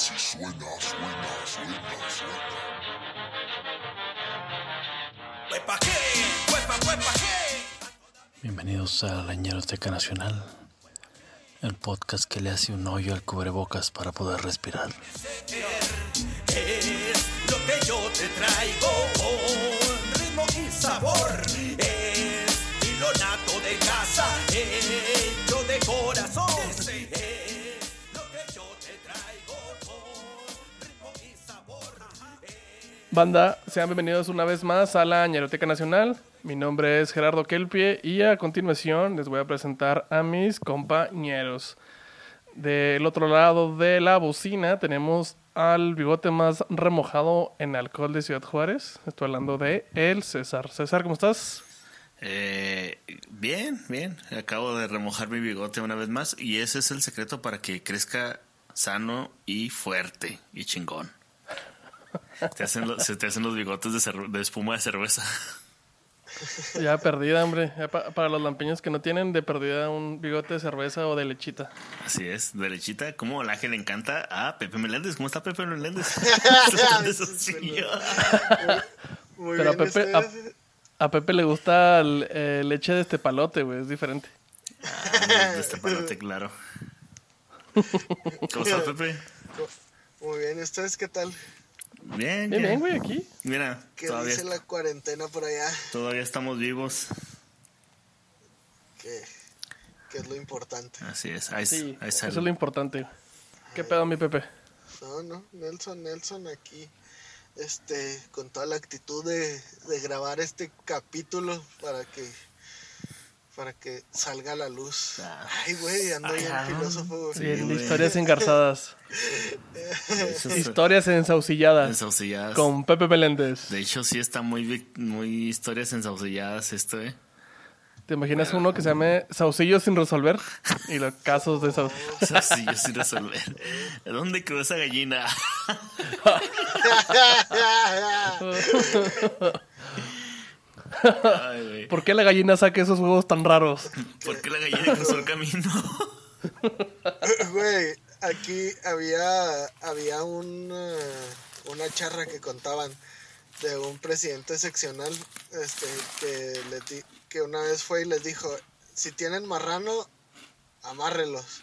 así suena, suena, suena, suena. Bienvenidos a la Ñeroteca Nacional, el podcast que le hace un hoyo al cubrebocas para poder respirar. Es lo que yo te traigo con ritmo y sabor. Es hilo nato de casa, hecho Banda, sean bienvenidos una vez más a la Ñeroteca Nacional. Mi nombre es Gerardo Kelpie y a continuación les voy a presentar a mis compañeros. Del otro lado de la bocina tenemos al bigote más remojado en alcohol de Ciudad Juárez. Estoy hablando de el César. César, ¿cómo estás? Eh, bien, bien. Acabo de remojar mi bigote una vez más y ese es el secreto para que crezca sano y fuerte y chingón. Te hacen lo- se te hacen los bigotes de, de espuma de cerveza. Ya perdida, hombre. Ya pa- para los lampiños que no tienen de perdida un bigote de cerveza o de lechita. Así es, derechita. Como la que le encanta a Pepe Meléndez. ¿Cómo está Pepe Meléndez? De. Muy Pero a bien, Pepe, a, ustedes. a Pepe le gusta el- eh, leche de este palote, güey. Es diferente. Ah, de este palote, claro. ¿Cómo está Pepe? Muy bien, ¿y ustedes qué tal? Bien, Bien, bien, güey, aquí. Mira, ¿Qué todavía, dice la cuarentena por allá? todavía estamos vivos. Que, que es lo importante. Así es. Ahí, Sí, ahí eso es lo importante. ¿Qué pedo, mi Pepe? No, no, Nelson, Nelson aquí, este, con toda la actitud de, de grabar este capítulo para que, para que salga a la luz. Ay, güey, ando Ay, filósofo, güey. Sí, güey. historias engarzadas. Historias ensaucilladas. Ensaucilladas. Con Pepe Meléndez. De hecho, sí está muy, muy historias ensaucilladas esto, ¿eh? ¿Te imaginas uno que se llame Saucillos sin resolver? Y los casos de. Saucillos sin resolver. ¿Dónde quedó esa gallina? Ay. ¿Por qué la gallina saca esos huevos tan raros? ¿Por qué la gallina cruzó el camino? Güey, aquí había, había una, una charra que contaban de un presidente seccional este, que, les di- que una vez fue y les dijo, si tienen marrano, amárrelos.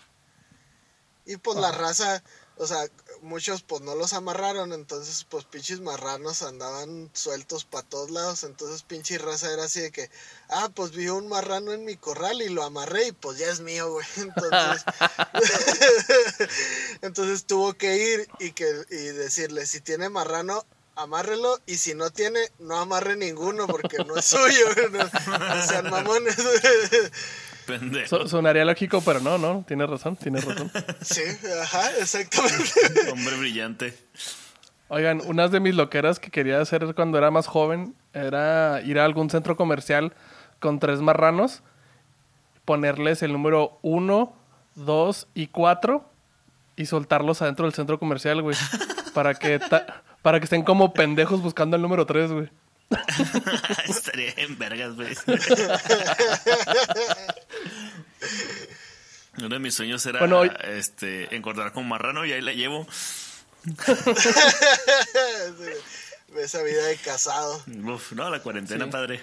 Y pues la raza, o sea, muchos pues no los amarraron, entonces pues pinches marranos andaban sueltos para todos lados, entonces pinche raza era así de que, ah, pues vi un marrano en mi corral y lo amarré y pues ya es mío, güey. Entonces, entonces tuvo que ir y, que, y decirle, si tiene marrano, amárrelo y si no tiene, no amarre ninguno porque no es suyo. No, sean mamones. Pendejo. So- sonaría lógico, pero no, no. Tienes razón, tienes razón. sí, ajá, exactamente. Hombre brillante. Oigan, unas de mis loqueras que quería hacer cuando era más joven era ir a algún centro comercial con tres marranos, ponerles el número 1, 2 y 4 y soltarlos adentro del centro comercial, güey. Para que, para que estén como pendejos buscando el número 3, güey. Estaría en vergas, güey. Uno de mis sueños era Bueno, hoy- este, engordar con marrano y ahí la llevo. Esa vida de casado. Uf, no, la cuarentena, Sí. padre.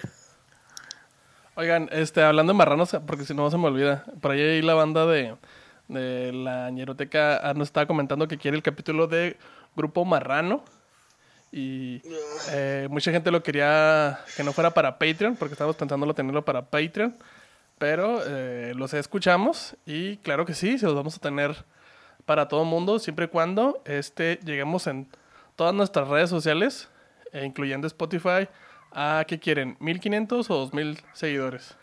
Oigan, este, hablando de marranos, porque si no se me olvida. Por ahí la banda de, de la ñeroteca ah, nos estaba comentando que quiere el capítulo de Grupo Marrano. Y eh, mucha gente lo quería que no fuera para Patreon, porque estábamos pensándolo tenerlo para Patreon. Pero eh, los escuchamos y claro que sí, se los vamos a tener para todo el mundo, siempre y cuando este, lleguemos en todas nuestras redes sociales, eh, incluyendo Spotify, a ¿qué quieren? ¿1500 o 2000 seguidores?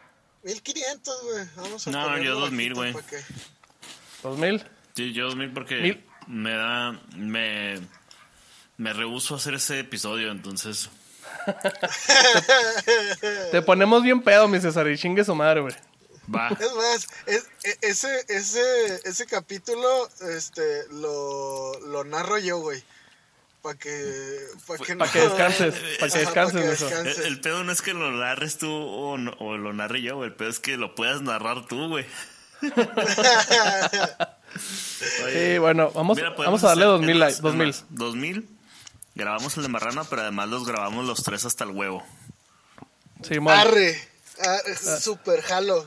1500, güey. Vamos a No, yo 2000, bajito güey. pa' que- ¿2000? Sí, yo 2000 porque Mil. me da. Me, me rehuso a hacer ese episodio, entonces. Te ponemos bien pedo, mi César, y chingue su madre, güey. Va. Es más, es- e- ese, ese, ese capítulo este, lo, lo narro yo, güey. Para que, pa que, Pa' que descanses, pa' que Ajá, descanses, mijo. El, descanses. el pedo no es que lo narres tú o, no- o lo narre yo, güey. El pedo es que lo puedas narrar tú, güey. Sí, bueno, vamos, Mira, vamos a darle hacer- 2000 es likes. más, 2000. es más, 2000. Grabamos el de Marrano, pero además los grabamos los tres hasta el huevo. Simón. Arre. arre, super jalo.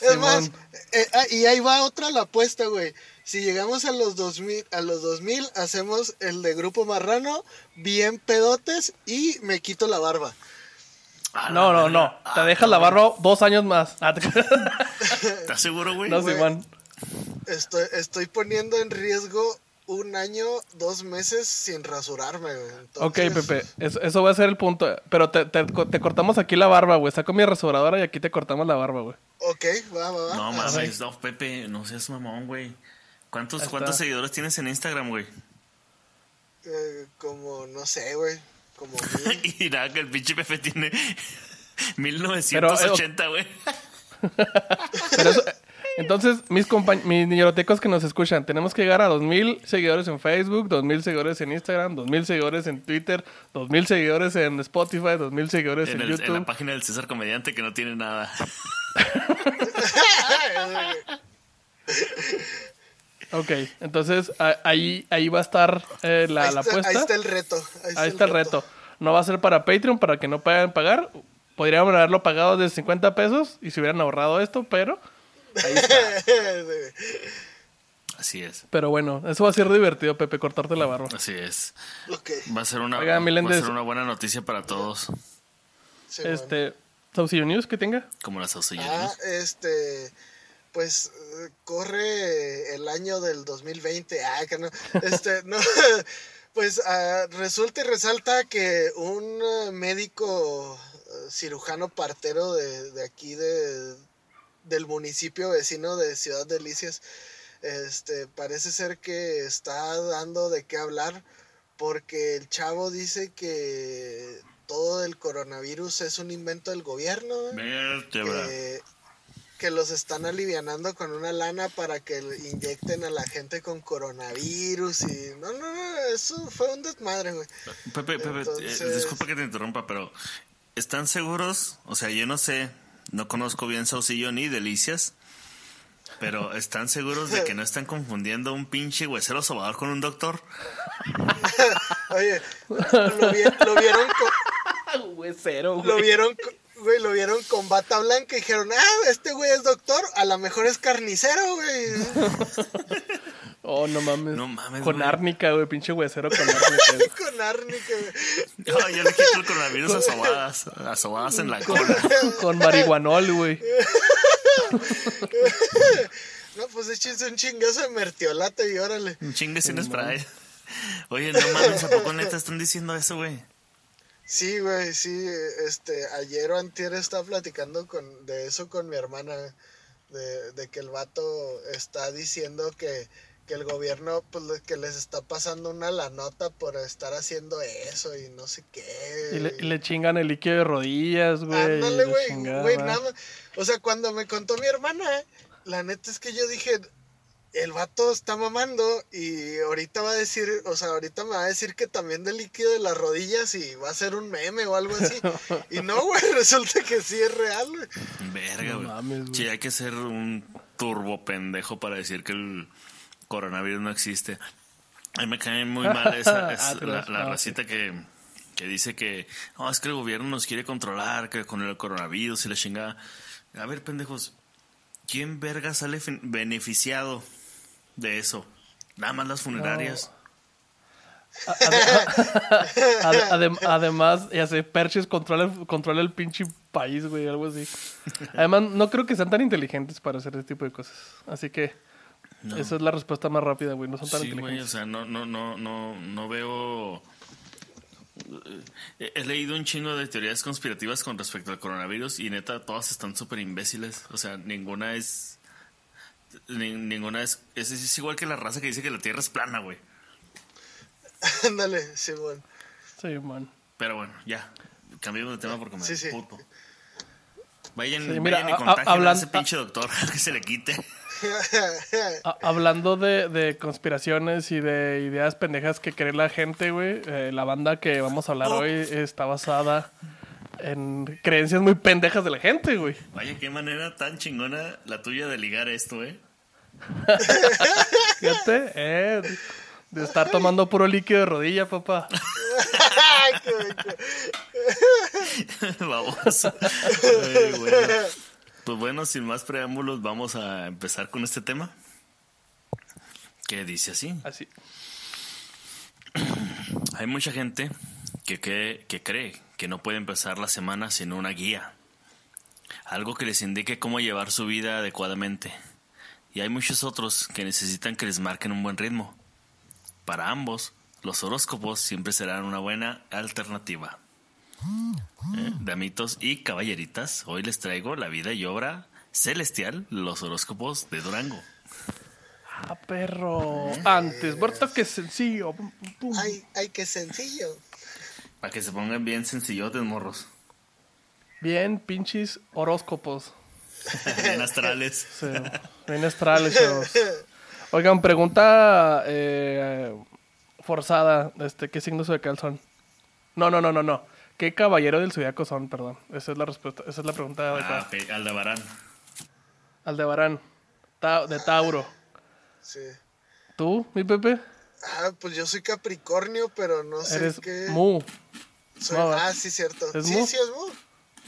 Es más, eh, ah, y ahí va otra la apuesta, güey. Si llegamos a los 2000, a los 2000 hacemos el de grupo marrano, bien pedotes y me quito la barba. No, no, no. Te Ah, dejas la barba dos años más. Ah, ¿Estás seguro, güey? no, Güey. Simón. Estoy, estoy poniendo en riesgo un año, dos meses sin rasurarme, güey. Ok, Entonces, Pepe, eso, eso va a ser el punto. Pero te, te- te cortamos aquí la barba, güey. Saco mi rasuradora y aquí te cortamos la barba, güey. Ok, va, va, va. No mames, no, Pepe, no seas mamón, güey. ¿Cuántos, ¿Cuántos seguidores tienes en Instagram, güey? eh, como, no sé, güey. Como mil. y nada, que el pinche Pepe tiene 1980, güey. Pero eso- entonces, mis, mis niñerotecos que nos escuchan, tenemos que llegar a 2000 seguidores en Facebook, 2000 seguidores en Instagram, 2000 seguidores en Twitter, 2000 seguidores en Spotify, 2000 seguidores en, En, el- en YouTube. la página del César Comediante que no tiene nada. Ok, entonces ahí, ahí va a estar eh, la, ahí, la está, apuesta. ahí está el reto. Ahí, Ahí está el reto. No va a ser para Patreon para que no puedan pagar. Podríamos haberlo pagado de 50 pesos y se hubieran ahorrado esto, pero Así es, pero bueno, eso va a ser divertido, Pepe, cortarte la barba. así es. Va a ser una, Oiga, va a ser una buena noticia para todos, sí, bueno. Este, Saucillo News que tenga. como las Ah, saucillas. este, pues corre el año del 2020. Ah, que no. Este, no. Pues ah, resulta y resalta que un eh, médico eh, cirujano partero de, de aquí de, del municipio vecino de Ciudad Delicias, este, parece ser que está dando de qué hablar porque el chavo dice que todo el coronavirus es un invento del gobierno. ¿eh? Que, que los están alivianando con una lana para que inyecten a la gente con coronavirus y no, no, no, eso fue un desmadre, güey. Pepe, Pepe, eh, disculpa que te interrumpa, pero ¿están seguros? O sea, yo no sé, no conozco bien Saucillo ni Delicias, pero ¿están seguros de que no están confundiendo un pinche huesero sobador con un doctor? Oye, lo, vi- lo vieron con, Huesero, lo vieron con- güey, lo vieron con bata blanca y dijeron, ah, este güey es doctor, a lo mejor es carnicero, güey. Oh, no mames. No mames, Con güey. árnica, güey, pinche huesero con árnica. con árnica, güey. No, yo le quito el coronavirus a sobadas, a sobadas en la cola. con marihuanol, güey. No, pues échense un chingazo de mertiolate y órale. Un chingue sin spray. Oye, no mames, ¿a poco neta están diciendo eso, güey? Sí, güey, sí, este, ayer o antier estaba platicando con, de eso con mi hermana, de, de que el vato está diciendo que, que el gobierno, pues, que les está pasando una la nota por estar haciendo eso y no sé qué. Y le, y le chingan el líquido de rodillas, güey. Ándale, güey, güey, nada más. O sea, cuando me contó mi hermana, la neta es que yo dije, el vato está mamando y ahorita va a decir, o sea, ahorita me va a decir que también del líquido de las rodillas y va a ser un meme o algo así. Y no, güey, resulta que sí es real, güey. Verga, No güey. mames, güey. Sí, hay que ser un turbo pendejo para decir que el coronavirus no existe. A mí me cae muy mal esa, es Ah, la, la racita que, que dice que no, es que el gobierno nos quiere controlar que con el coronavirus y la chingada. A ver, pendejos, ¿quién verga sale beneficiado de eso? Nada más las funerarias. Ade- adem- además, ya sé, Perches controla, el- controla el pinche país, güey, algo así. Además, no creo que sean tan inteligentes para hacer ese tipo de cosas. Así que No. esa es la respuesta más rápida, güey. No son tan Sí, güey, o inteligentes. sea, no, no, no, no, no veo. He he leído un chingo de teorías conspirativas con respecto al coronavirus y neta, todas están súper imbéciles. O sea, ninguna es. Ni- ninguna es, es. es igual que la raza que dice que la tierra es plana, güey. Ándale, Simón. Sí, man. Pero bueno, ya. Cambiemos de tema porque me Sí, sí. puto. Vayan, Sí, mira, vayan y a- a- contagien a, ese pinche doctor que se le quite. A- hablando de, de conspiraciones y de ideas pendejas que cree la gente, güey, eh, la banda que vamos a hablar hoy está basada en creencias muy pendejas de la gente, güey. Vaya, qué manera tan chingona la tuya de ligar esto, eh. Fíjate, eh, de estar tomando puro líquido de rodilla, papá. Vamos. Ay, bueno. Pues bueno, sin más preámbulos, vamos a empezar con este tema. Que dice así. Así. Hay mucha gente que, que, que cree que no puede empezar la semana sin una guía. Algo que les indique cómo llevar su vida adecuadamente. Y hay muchos otros que necesitan que les marquen un buen ritmo. Para ambos, los horóscopos siempre serán una buena alternativa. Eh, Damitos y caballeritas, hoy les traigo la vida y obra celestial, los horóscopos de Durango. Ah, perro. Antes, muerto que sencillo. Pum, pum, pum. Ay, ay, qué sencillo. Para que se pongan bien sencillotes, morros. Bien, pinches horóscopos. Bien astrales. Sí, bien astrales, chavos. Oigan, pregunta eh, forzada. Este, ¿Qué signo zodiacal son? No, no, no, no, no. ¿Qué caballero del zodiaco son? Perdón. Esa es la respuesta. Esa es la pregunta Ah, adecuada. pe- Aldebarán. Aldebarán. Ta- de Tauro. Sí. ¿Tú, mi Pepe? Ah, pues yo soy Capricornio, pero no sé Eres qué. Mu. Soy- no, ah, sí, cierto. ¿Es sí, Mu? sí, es Mu.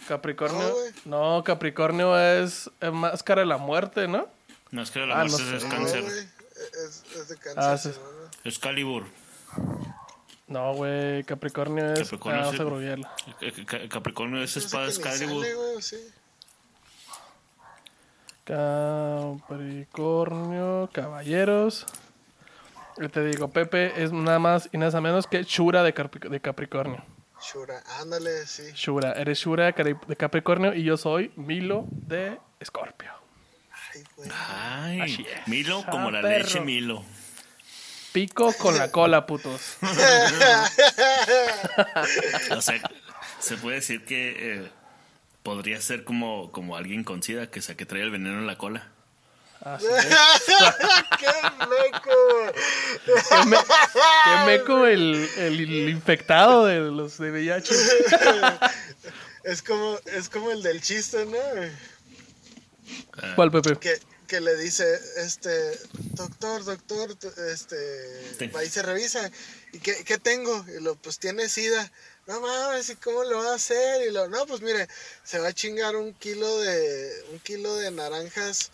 Capricornio. No, Capricornio es, es máscara de la muerte, ¿no? No, es que la Ah, muerte no es sé. Cáncer. Es, es de cáncer. Ah, sí. ¿no? Es Calibur. No, güey. Capricornio es. Capricornio ah, es el-. Ca- Ca- Capricornio es espada Excalibur. sale, sí. Capricornio, caballeros. Yo te digo, Pepe es nada más y nada menos que de, Capri- de Capricornio. Shura, ándale, sí. Shura, eres Shura de Capricornio y yo soy Milo de Escorpio. Ay, güey. Ay, Así es. Milo Ah, como la perro. leche Milo. Pico con la cola, putos. O sea, se puede decir que eh, podría ser como, como alguien con sida, que, sea, que trae el veneno en la cola. Así es. ¡Qué meco, me, que meco el, el, el infectado de los de VIH. Es como, es como el del chiste, ¿no? ¿Cuál, Pepe? Que, que le dice, este, doctor, doctor, este, Sí. va y se revisa. ¿Y qué, qué tengo? Y lo, pues tiene sida. No mames, ¿y cómo lo va a hacer? Y lo, no, pues mire, se va a chingar un kilo de, un kilo de naranjas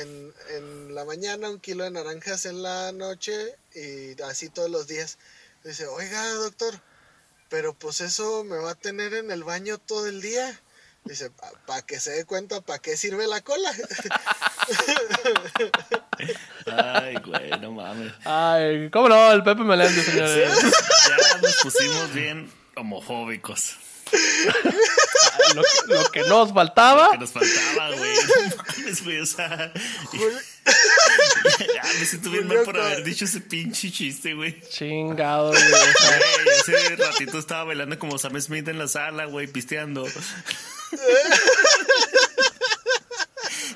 en, en la mañana, un kilo de naranjas en la noche y así todos los días. Dice, oiga, doctor, pero pues eso me va a tener en el baño todo el día. Dice, para que se dé cuenta para qué sirve la cola. Ay, güey, no mames. Ay, ¿cómo no? El Pepe Meléndez, señores. Ya nos pusimos bien homofóbicos. Lo, que- lo que nos faltaba. Que nos faltaba, güey. No mames, güey, o sea. Ya me siento bien mal por haber dicho ese pinche chiste, güey. Chingado, güey. hace ratito estaba bailando como Sam Smith en la sala, güey, pisteando.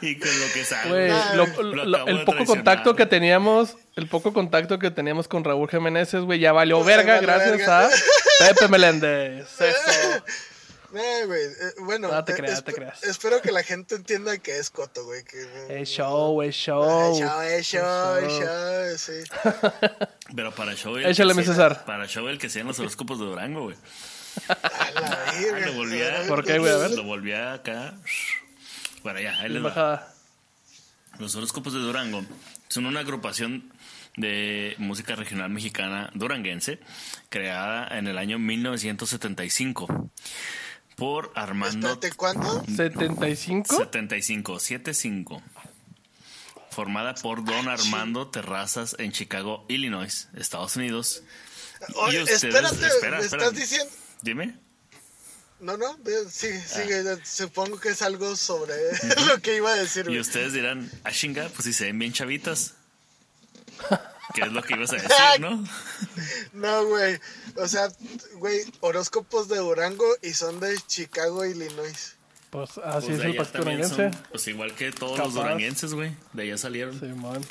y con lo que sabe. Güey, Ay, lo- lo- lo lo- el poco contacto que teníamos, el poco contacto que teníamos con Raúl Jiménez, güey, ya valió verga valió gracias verga. a Pepe Meléndez. Eso. No, güey. eh, bueno, No te eh, creas, esp- te creas. espero que la gente entienda que es coto, güey. Que, Es show, es Es show. show, es show, es show, sí. Pero para show el Échale, mi sea- César. Para show el que sean los horóscopos de Durango, güey. A la Ah, lo volví a. ¿Por qué, güey? A ver. Lo volví a acá. Bueno, ya, ahí les va. Bajada. Los horóscopos de Durango son una agrupación de música regional mexicana duranguense creada en el año 1975 por Armando Espérate, ¿cuándo? 75. 75 75 formada por Don Armando Terrazas en Chicago, Illinois, Estados Unidos. Oye, Y ustedes- espérate, espera, ¿me estás diciendo? Dime. No, no, ve, sigue, Ah. sigue. Supongo que es algo sobre lo que iba a decir, Y ustedes dirán, ah, chinga, pues si se ven bien chavitas. ¿Qué es lo que ibas a decir, no? No, güey. O sea, güey, horóscopos de Durango y son de Chicago, Illinois. Pues así Pues es el duranguense. son, pues igual que todos Capaz. los duranguenses, güey. De allá salieron. Simón.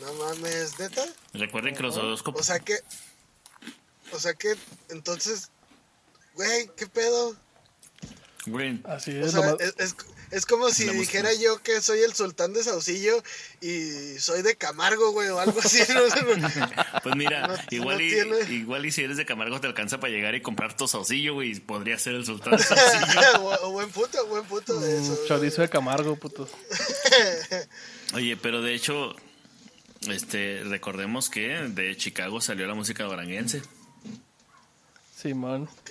No mames, neta. Recuerden que los horóscopos... O sea que. O sea que, entonces. Güey, ¿qué pedo? Güey, Así O es. sea, nomás- es, es, es como si música. dijera yo que soy el sultán de Saucillo y soy de Camargo, güey, o algo así. ¿no? Pues mira, No- igual, no y, tiene- igual y si eres de Camargo te alcanza para llegar y comprar tu saucillo, güey. y Podría ser el sultán de saucillo. Bu- buen puto, buen puto de eso. Mm, Chorizo de Camargo, putos. Oye, pero de hecho, este, recordemos que de Chicago salió la música duranguense. Simón. Ok.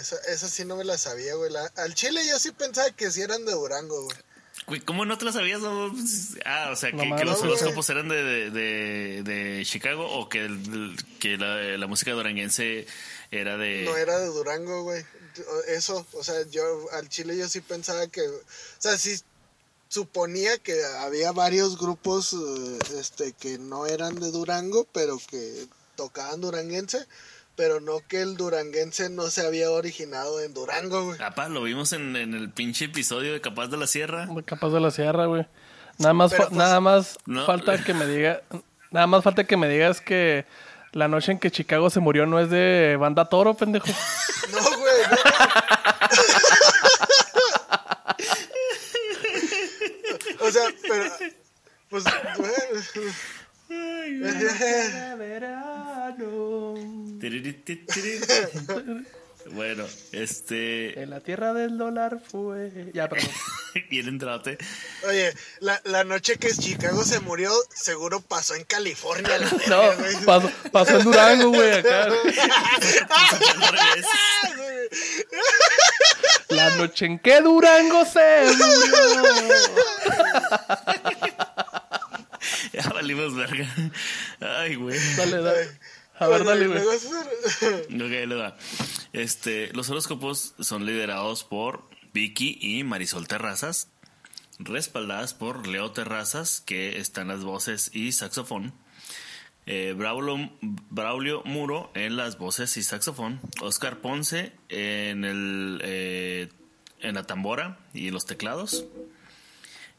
Esa, esa sí no me la sabía, güey. La- al chile yo sí pensaba que sí eran de Durango, güey. Güey, ¿cómo no te la sabías? no? Pues, Ah, o sea, que, No que mames, los horóscopos eran de, de, de- de Chicago o que, el- que la, la música duranguense era de... No era de Durango, güey. Eso, o sea, yo al chile yo sí pensaba que, o sea, sí suponía que había varios grupos eh, este que no eran de Durango, pero que tocaban duranguense, pero no que el duranguense no se había originado en Durango, güey. Apá, lo vimos en, en el pinche episodio de Capaz de la Sierra. Capaz de la sierra, güey. Nada más, fa- pues, nada más no. falta que me diga, nada más falta que me digas que la noche en que Chicago se murió no es de banda Toro, pendejo. No, güey, no. o sea, pero pues Bueno, este... En la tierra del dólar fue. Ya, perdón. Bien entrate. Oye, la, la noche que Chicago se murió, seguro pasó en California. La No, verga, pasó, pasó en Durango, güey, acá. La noche en que Durango se murió. Valimos verga. Ay, güey. Dale, dale. A ver, dale, güey. Ok, le da. Este, los horóscopos son liderados por Vicky y Marisol Terrazas, respaldadas por Leo Terrazas, que están las voces y saxofón. Eh, Braulio, Braulio Muro en las voces y saxofón. Oscar Ponce en, el, eh, en la tambora y los teclados.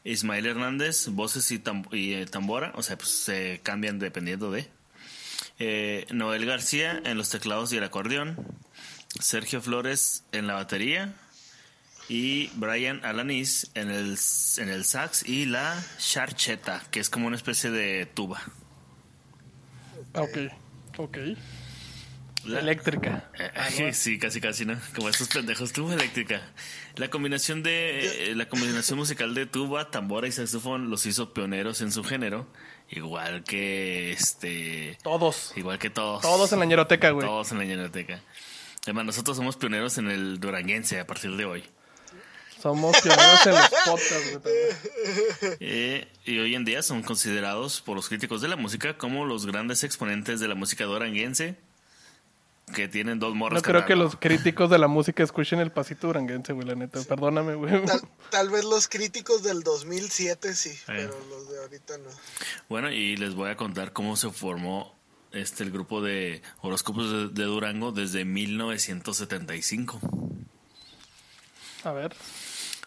Ismael Hernández, voces y, y, eh, tambora, o sea, pues se cambian dependiendo de. Eh, Noel García en los teclados y el acordeón. Sergio Flores en la batería. Y Brian Alanis en el, en el sax y la charcheta, que es como una especie de tuba. Ok, ok. La- Eléctrica. Eh, sí, casi casi, ¿no? Como estos pendejos, tuba eléctrica. La combinación de eh, la combinación musical de tuba, tambora y saxofón los hizo pioneros en su género, igual que este Todos. igual que todos. Todos en la ñeroteca, güey. Todos en la ñeroteca. Además, nosotros somos pioneros en el duranguense a partir de hoy. Somos pioneros en los podcasts. Eh, y hoy en día son considerados por los críticos de la música como los grandes exponentes de la música duranguense, que tienen dos morras No creo que los críticos de la música escuchen el pasito duranguense, güey, la neta. Perdóname, güey. Tal, tal vez los críticos del 2007 sí, Eh. pero los de ahorita no. Bueno, y les voy a contar cómo se formó este el grupo de horóscopos de, de Durango desde 1975. A ver.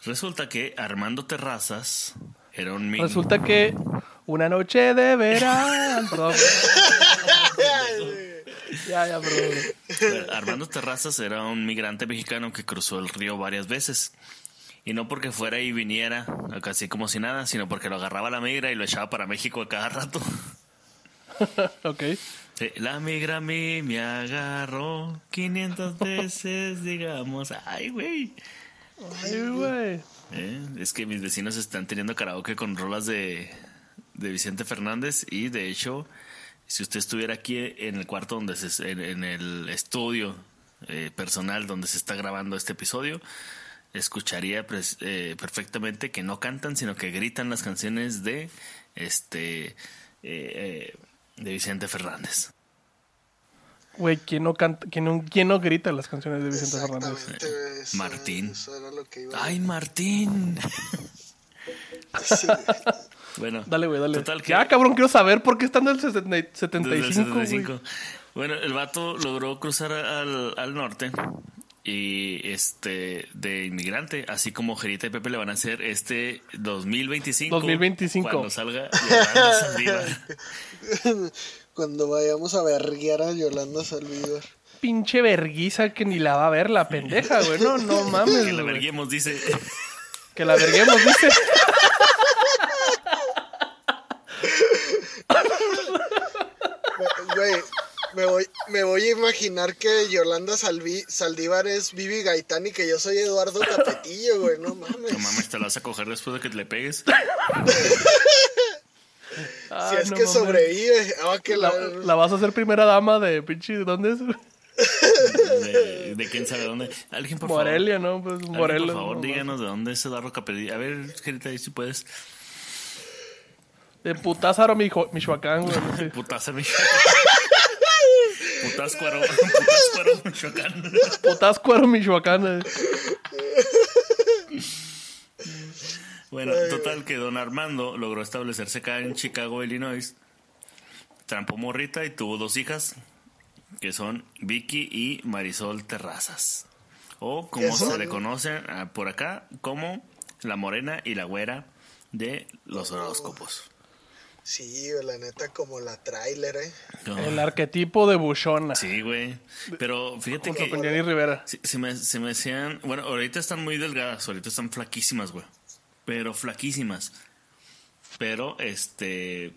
Resulta que Armando Terrazas era un Resulta que una noche de verano. Ya, ya, perdón. Armando Terrazas era un migrante mexicano que cruzó el río varias veces. Y no porque fuera y viniera, casi como si nada, sino porque lo agarraba la migra y lo echaba para México a cada rato. Ok. Sí, La migra a mí me agarró 500 veces, digamos. Ay, güey. Ay, güey. Eh, es que mis vecinos están teniendo karaoke con rolas de, de Vicente Fernández y de hecho, si usted estuviera aquí en el cuarto donde se, en, en el estudio eh, personal donde se está grabando este episodio, escucharía pres- eh, perfectamente que no cantan, sino que gritan las canciones de este eh, de Vicente Fernández. Güey, ¿quién no canta, quién no, quién no grita las canciones de Vicente Fernández? Eso- Martín. Eso era lo que iba a Ay, Martín. decir. Bueno, Dale, güey, dale. Total que- Ya, cabrón, quiero saber por qué están del 70 Desde el 75, güey. 75. Bueno, el vato logró cruzar al, al norte y este de inmigrante, así como Jerita y Pepe le van a hacer este 2025. 2025. Cuando salga Yolanda Saldívar. Cuando vayamos a verguiar a Yolanda Saldívar. pinche verguiza que ni la va a ver la pendeja, güey. No, no mames. Que la verguemos, dice. Que la verguemos, dice. Güey, me voy, me voy a imaginar que Yolanda Salvi, Saldívar es Vivi Gaitán y que yo soy Eduardo Capetillo, güey. No mames. No mames, te la vas a coger después de que te le pegues. si Ay, es no que mames. sobrevive. Ah, que La, la, la vas a hacer primera dama de pinche. ¿Dónde es? De, de quién sabe dónde. Alguien, por Morelia, ¿no? Pues favor. Morelos. por favor, no, díganos de dónde es Eduardo Capelli. A ver, Gerita, ahí si puedes. De Putázaro, Michoacán, güey. Putazo, Michoacán. Putáscuaro. Putáscuaro, Michoacán. Putáscuaro, Michoacán. eh. Bueno, total que don Armando logró establecerse acá en Chicago, Illinois. Trampó morrita y tuvo dos hijas, que son Vicky y Marisol Terrazas. O como se le conocen ah, por acá, como la morena y la güera de los horóscopos. Sí, la neta, como la trailer, eh. No. El arquetipo de buchona. Sí, güey. Pero fíjate Junto que con Jenny Rivera. se, se me, se me hacían... Bueno, ahorita están muy delgadas, ahorita están flaquísimas, güey. Pero flaquísimas. Pero, este...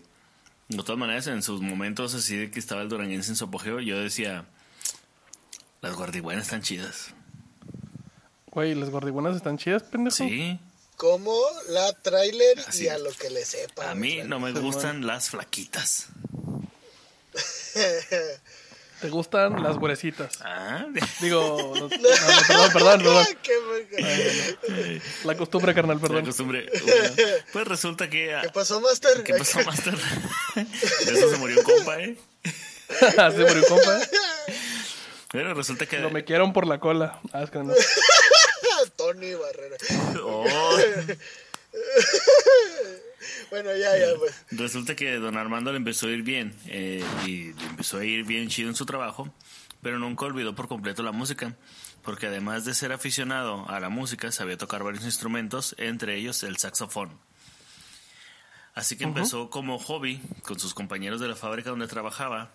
De todas maneras, en sus momentos así de que estaba el duranguense en su apogeo, yo decía... Las guardibuenas están chidas. Güey, las gordibuenas están chidas, pendejo. Sí. Como la trailer Así y a lo que le sepa. A mí no me gustan las flaquitas. ¿Te gustan las güerecitas? Ah, Digo, no- no, perdón, perdón. La costumbre, carnal, la perdón. costumbre. Bueno, pues resulta que... ¿Qué pasó, Master? ¿Qué pasó, Master? De eso se murió un compa, ¿eh? Se murió, compa. Pero resulta que... Lo me quieren por la cola. Ah, es que no. Tony Barrera. Oh, Bueno, ya, ya, pues. resulta que don Armando le empezó a ir bien eh, y le empezó a ir bien chido en su trabajo, pero nunca olvidó por completo la música, porque además de ser aficionado a la música, sabía tocar varios instrumentos, entre ellos el saxofón. Así que empezó como hobby con sus compañeros de la fábrica donde trabajaba,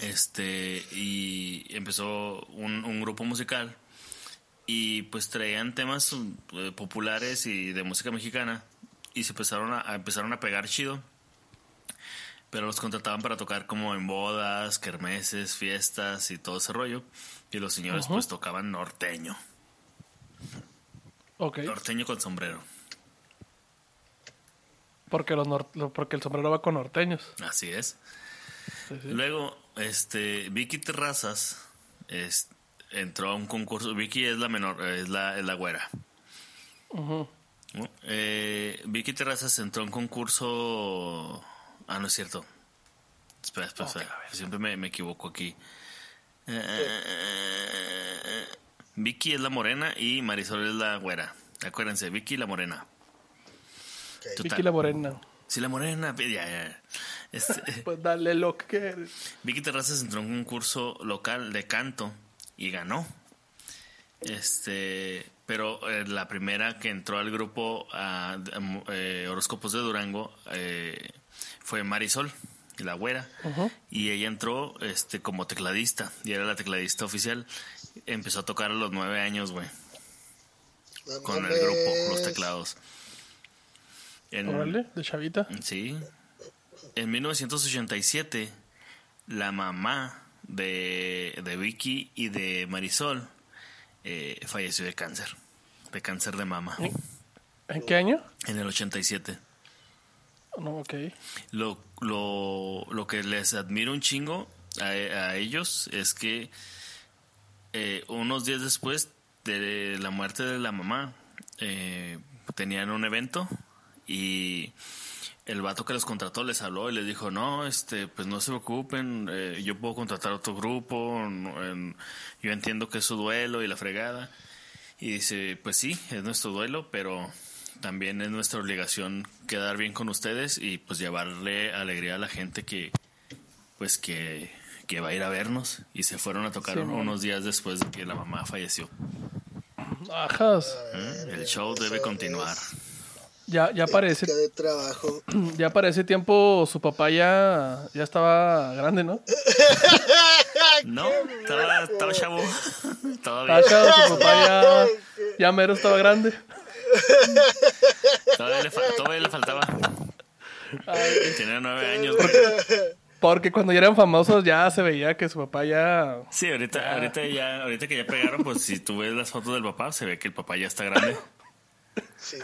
este y empezó un, un grupo musical y pues traían temas eh, populares y de música mexicana y se empezaron a, a- empezaron a pegar chido pero los contrataban para tocar como en bodas, kermeses, fiestas y todo ese rollo y los señores pues tocaban norteño Ok. norteño con sombrero Porque, los nor- porque el sombrero va con norteños. así es Sí, sí. Luego, este, Vicky Terrazas es- entró a un concurso. Vicky es la menor, eh, es la, es la güera. Eh, Vicky Terrazas entró a un concurso. Ah, no es cierto. Espera, espera, espera. Siempre me, me equivoco aquí. Eh, Vicky es la morena y Marisol es la güera. Acuérdense, Vicky la morena. Total. Vicky la morena. Sí, la morena. Ya, ya. Este, Pues dale lo que quieres. Vicky Terrazas entró en un concurso local de canto y ganó. Este, pero eh, la primera que entró al grupo ah, de, mm, eh, Horóscopos de Durango eh, fue Marisol, la güera, y ella entró este como tecladista y era la tecladista oficial. Empezó a tocar a los nueve años, güey, con el grupo, los teclados. En- Órale, de chavita. Sí. En 1987, la mamá de, de Vicky y de Marisol eh, falleció de cáncer. De cáncer de mama. ¿En qué año? En el 87. No, ok. Lo, lo, lo que les admiro un chingo a, a ellos es que eh, unos días después de la muerte de la mamá, eh, tenían un evento y el vato que los contrató les habló y les dijo, no, este, pues no se preocupen, eh, yo puedo contratar otro grupo, no, en- yo entiendo que es su duelo y la fregada. Y dice, pues sí, es nuestro duelo, pero también es nuestra obligación quedar bien con ustedes y pues llevarle alegría a la gente que, pues que, que va a ir a vernos. Y se fueron a tocar Sí, unos días después de que la mamá falleció. ¿eh? El show debe continuar. Ya, ya Qué de trabajo. ya para ese tiempo su papá ya, ya estaba grande, ¿no? No, estaba, estaba chavo. Estaba Todavía, chavo, su papá ya, ya mero estaba grande. todavía, le, todavía le faltaba. Tenía nueve años. güey. Porque cuando ya eran famosos ya se veía que su papá ya... Sí, ahorita, ahorita ya, ahorita que ya pegaron, pues si tú ves las fotos del papá, se ve que el papá ya está grande. Sí.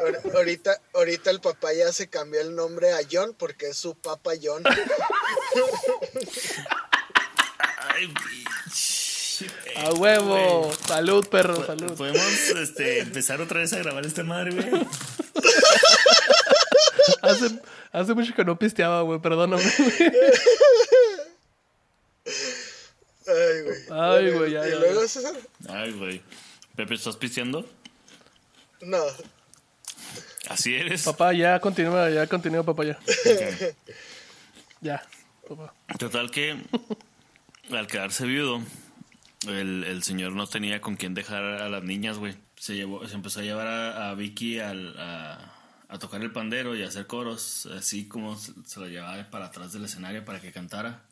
Ahor- Ahorita, ahorita el papá ya se cambió el nombre a John porque es su papá John. Ay, bitch. ¡A huevo! Salud, perro, salud. Podemos este, empezar otra vez a grabar esta madre, güey. Hace, hace mucho que no pisteaba, güey, perdóname. Ay, güey. Ay, Bueno, güey, ya, ¿Y ya, luego, ya. César? Ay, güey. Pepe, ¿estás pisteando? No. Así eres. Papá, ya continúa, ya continúa, papá, ya. Ya, papá. Total que al quedarse viudo, el, el señor no tenía con quién dejar a las niñas, güey. Se, llevó, se empezó a llevar a, a Vicky al, a, a tocar el pandero y a hacer coros, así como se, se la llevaba para atrás del escenario para que cantara.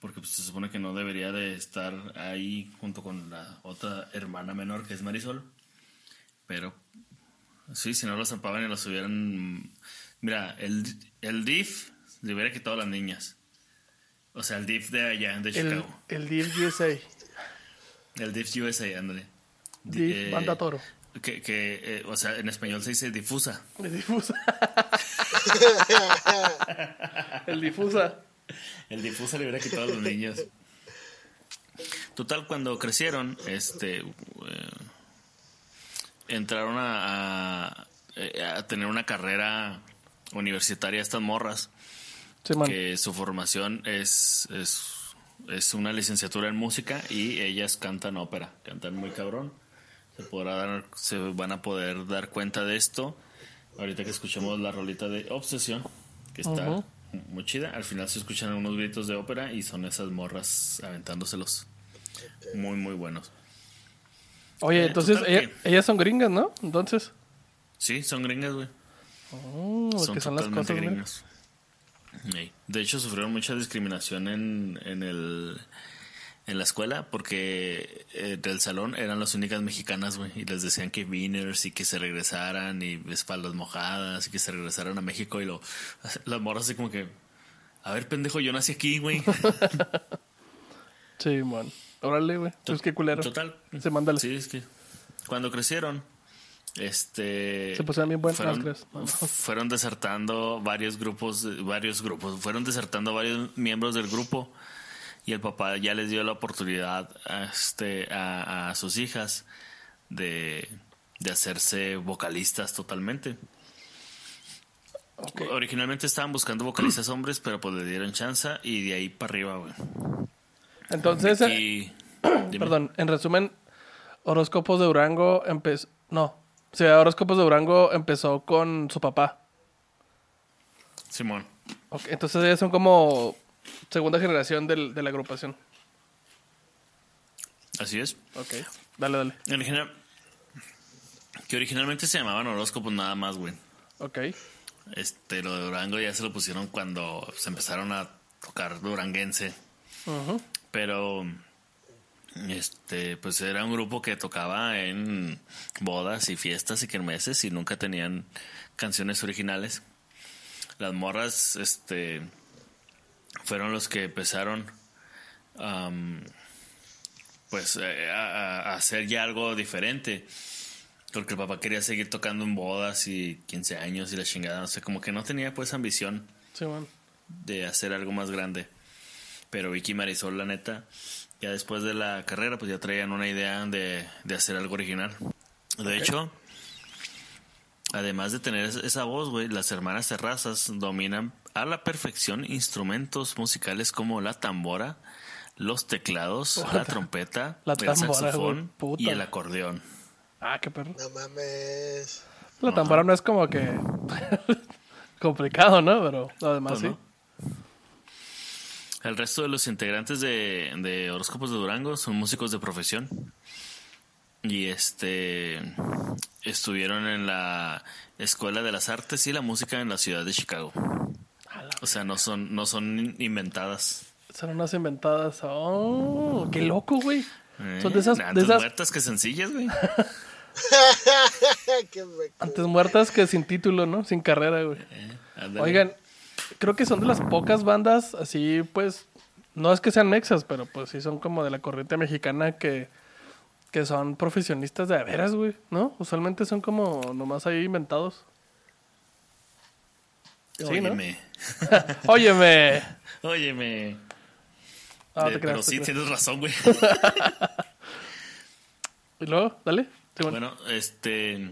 Porque pues, se supone que no debería de estar ahí junto con la otra hermana menor que es Marisol. Pero sí, si no los zampaban y los hubieran... Mira, el, el DIF le hubiera quitado a las niñas. O sea, el DIF de allá, de El, Chicago. el DIF USA. El DIF USA, ándale. Di- DIF, eh, banda toro. Que, que eh, o sea, en español se dice difusa. El difusa. el difusa. El difusa le hubiera quitado a los niños. Total, cuando crecieron, este, eh, entraron a, a- eh, a tener una carrera universitaria estas morras. Sí, que su formación es, es, es una licenciatura en música y ellas cantan ópera, cantan muy cabrón. Se, podrá dar, se van a poder dar cuenta de esto ahorita que escuchemos la rolita de Obsesión, que está muy chida. Al final se escuchan unos gritos de ópera y son esas morras aventándoselos. Muy, muy buenos. Oye, Eh, entonces ella- ellas son gringas, ¿no? Entonces. Sí, son gringas, güey. Oh, son son las cosas, gringas. De hecho, sufrieron mucha discriminación en, en, el, en la escuela porque eh, del salón eran las únicas mexicanas, güey. Y les decían que winners y que se regresaran y espaldas mojadas y que se regresaran a México. Y lo, las morras así como que, a ver, pendejo, yo nací aquí, güey. Sí, man. Órale, güey. Pues qué culero. Total. Se mándale. Sí, es que cuando crecieron, este Se pusieron bien buenas, fueron, ¿crees? No. fueron desertando varios grupos, varios grupos, fueron desertando varios miembros del grupo y el papá ya les dio la oportunidad a, este, a, a sus hijas de, de hacerse vocalistas totalmente. Originalmente estaban buscando vocalistas hombres, pero pues le dieron chance y de ahí para arriba, güey. Entonces, Y. perdón, en resumen, Horóscopos de Durango empezó. No. O sea, Horóscopos de Durango empezó con su papá. Simón. Ok, Entonces ellas son como segunda generación del- de la agrupación. Así es. Ok. Dale, dale. Original- que originalmente se llamaban horóscopos nada más, güey. Ok. Este, lo de Durango ya se lo pusieron cuando se empezaron a tocar duranguense. Ujú. Pero, este, pues era un grupo que tocaba en bodas y fiestas y kermeses y nunca tenían canciones originales. Las morras, este, fueron los que empezaron, pues, eh, a, a hacer ya algo diferente. Porque el papá quería seguir tocando en bodas y 15 años y la chingada. No sé, como que no tenía pues ambición Sí, de hacer algo más grande. Pero Vicky Marisol, la neta, ya después de la carrera, pues ya traían una idea de, de hacer algo original. De hecho, además de tener es- esa voz, güey, las hermanas terrazas dominan a la perfección instrumentos musicales como la tambora, los teclados, la trompeta, La el tambora, saxofón puta. y el acordeón. Ah, qué perro. No mames. La tambora no es como que complicado, ¿no? Pero lo demás Pues sí. no. El resto de los integrantes de, de Horóscopos de Durango son músicos de profesión. Y este estuvieron en la Escuela de las Artes y la Música en la ciudad de Chicago. O sea, no son, no son inventadas. Son unas inventadas. Oh, qué loco, güey. Eh, Son de esas, de antes esas muertas que sencillas, güey. Antes muertas que sin título, ¿no? Sin carrera, güey. Ándale. Oigan, creo que son de las pocas bandas así, pues, no es que sean mexas, pero pues sí son como de la corriente mexicana que, que son profesionistas de veras, güey, ¿no? Usualmente son como nomás ahí inventados. Sí, ¿no? Óyeme. Óyeme. Óyeme. Ah, Eh, te creas, pero te sí, creas. tienes razón, güey. Y luego, dale. Sí, bueno. Bueno, este.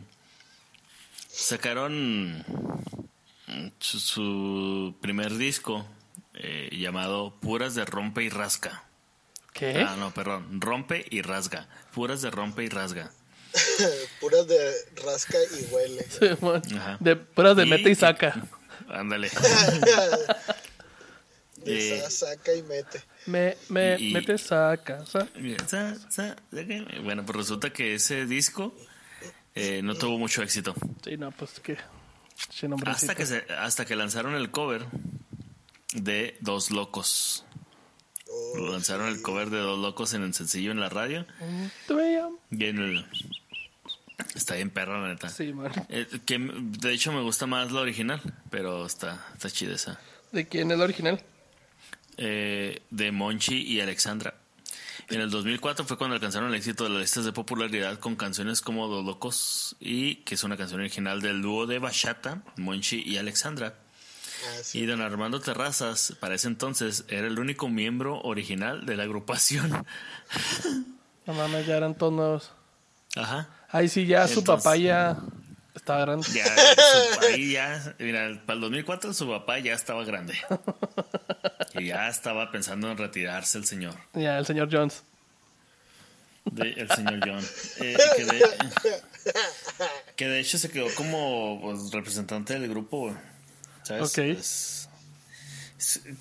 Sacaron su, su primer disco eh, llamado Puras de Rompe y Rasca. ¿Qué? Ah, no, perdón. Rompe y Rasga. Puras de Rompe y Rasga. Puras de rasca y huele. Sí, bueno. Ajá. De puras de Y mete y saca. Ándale. De Eh, sa- saca y mete. Me, me, Y- mete, saca. sa- Sa- sa- Bueno, pues resulta que ese disco eh, no tuvo mucho éxito. Sí, no, pues que. Hasta que, se- hasta que lanzaron el cover de Dos Locos. Oh, Lanzaron el cover de Dos Locos en el sencillo en la radio. Y en el... Está bien perro, la neta. Sí. Eh, que de hecho me gusta más la original, pero está, está chida esa. ¿De quién es la original? Eh, de Monchi y Alexandra. En el 2004 fue cuando alcanzaron el éxito de las listas de popularidad con canciones como Dos Locos y que es una canción original del dúo de Bachata, Monchi y Alexandra. Ah, sí. Y don Armando Terrazas, para ese entonces, era el único miembro original de la agrupación. No mames, ya eran todos nuevos. Ajá. Ay, sí, ya su papá ya estaba grande. Ya, su- ahí ya, mira, para el 2004 su papá ya estaba grande. Y ya estaba pensando en retirarse el señor. Ya, el señor Jones. de- el señor John. Eh, que, de, que de hecho se quedó como pues, representante del grupo. ¿Sabes? Ok.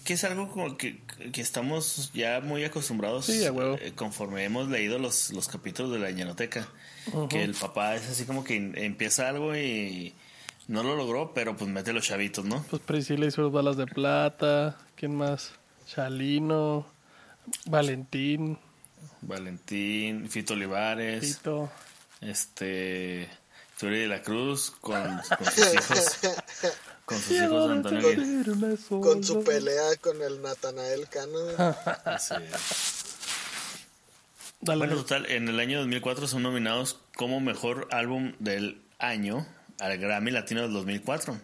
Que es algo como que, que estamos ya muy acostumbrados Sí, eh, conforme hemos leído los, los capítulos de la ñanoteca. Que el papá es así como que empieza algo y no lo logró, pero pues mete los chavitos, ¿no? Pues Priscila hizo balas de plata. ¿Quién más? Chalino. Valentín. Valentín, Fito Olivares. Tito. este Turi de la Cruz con, con sus hijos con sus hijos de Antonio. Con su pelea con el Natanael Cano. Así es. Dale. Bueno, total, en el año 2004 son nominados como mejor álbum del año al Grammy Latino del 2004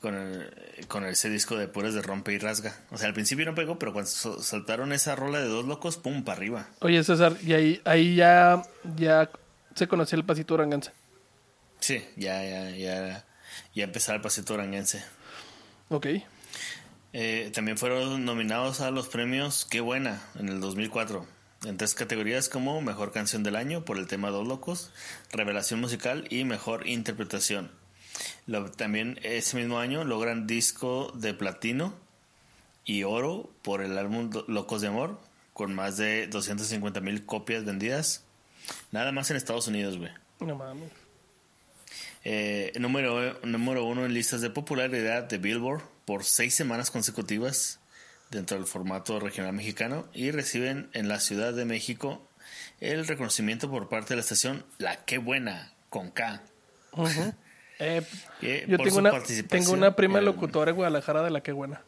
con, el- con ese disco de Puras de Rompe y Rasga. O sea, al principio no pegó, pero cuando saltaron esa rola de dos locos, pum, para arriba. Oye, César, y ahí, ahí ya, ya se conocía el pasito duranguense. Sí, ya, ya, ya, ya empezaba el pasito oranguense. Ok. Eh, también fueron nominados a los premios Qué Buena en el 2004, en tres categorías como Mejor Canción del Año por el tema Dos Locos, Revelación Musical y Mejor Interpretación. Lo- también ese mismo año logran disco de platino y oro por el álbum Locos de Amor, con más de 250 mil copias vendidas, nada más en Estados Unidos, güey. No mames. Eh, número, número uno en listas de popularidad de Billboard por seis semanas consecutivas dentro del formato regional mexicano y reciben en la Ciudad de México el reconocimiento por parte de la estación La Qué Buena con K. Eh, yo tengo una, tengo una prima locutora en Guadalajara de la que buena.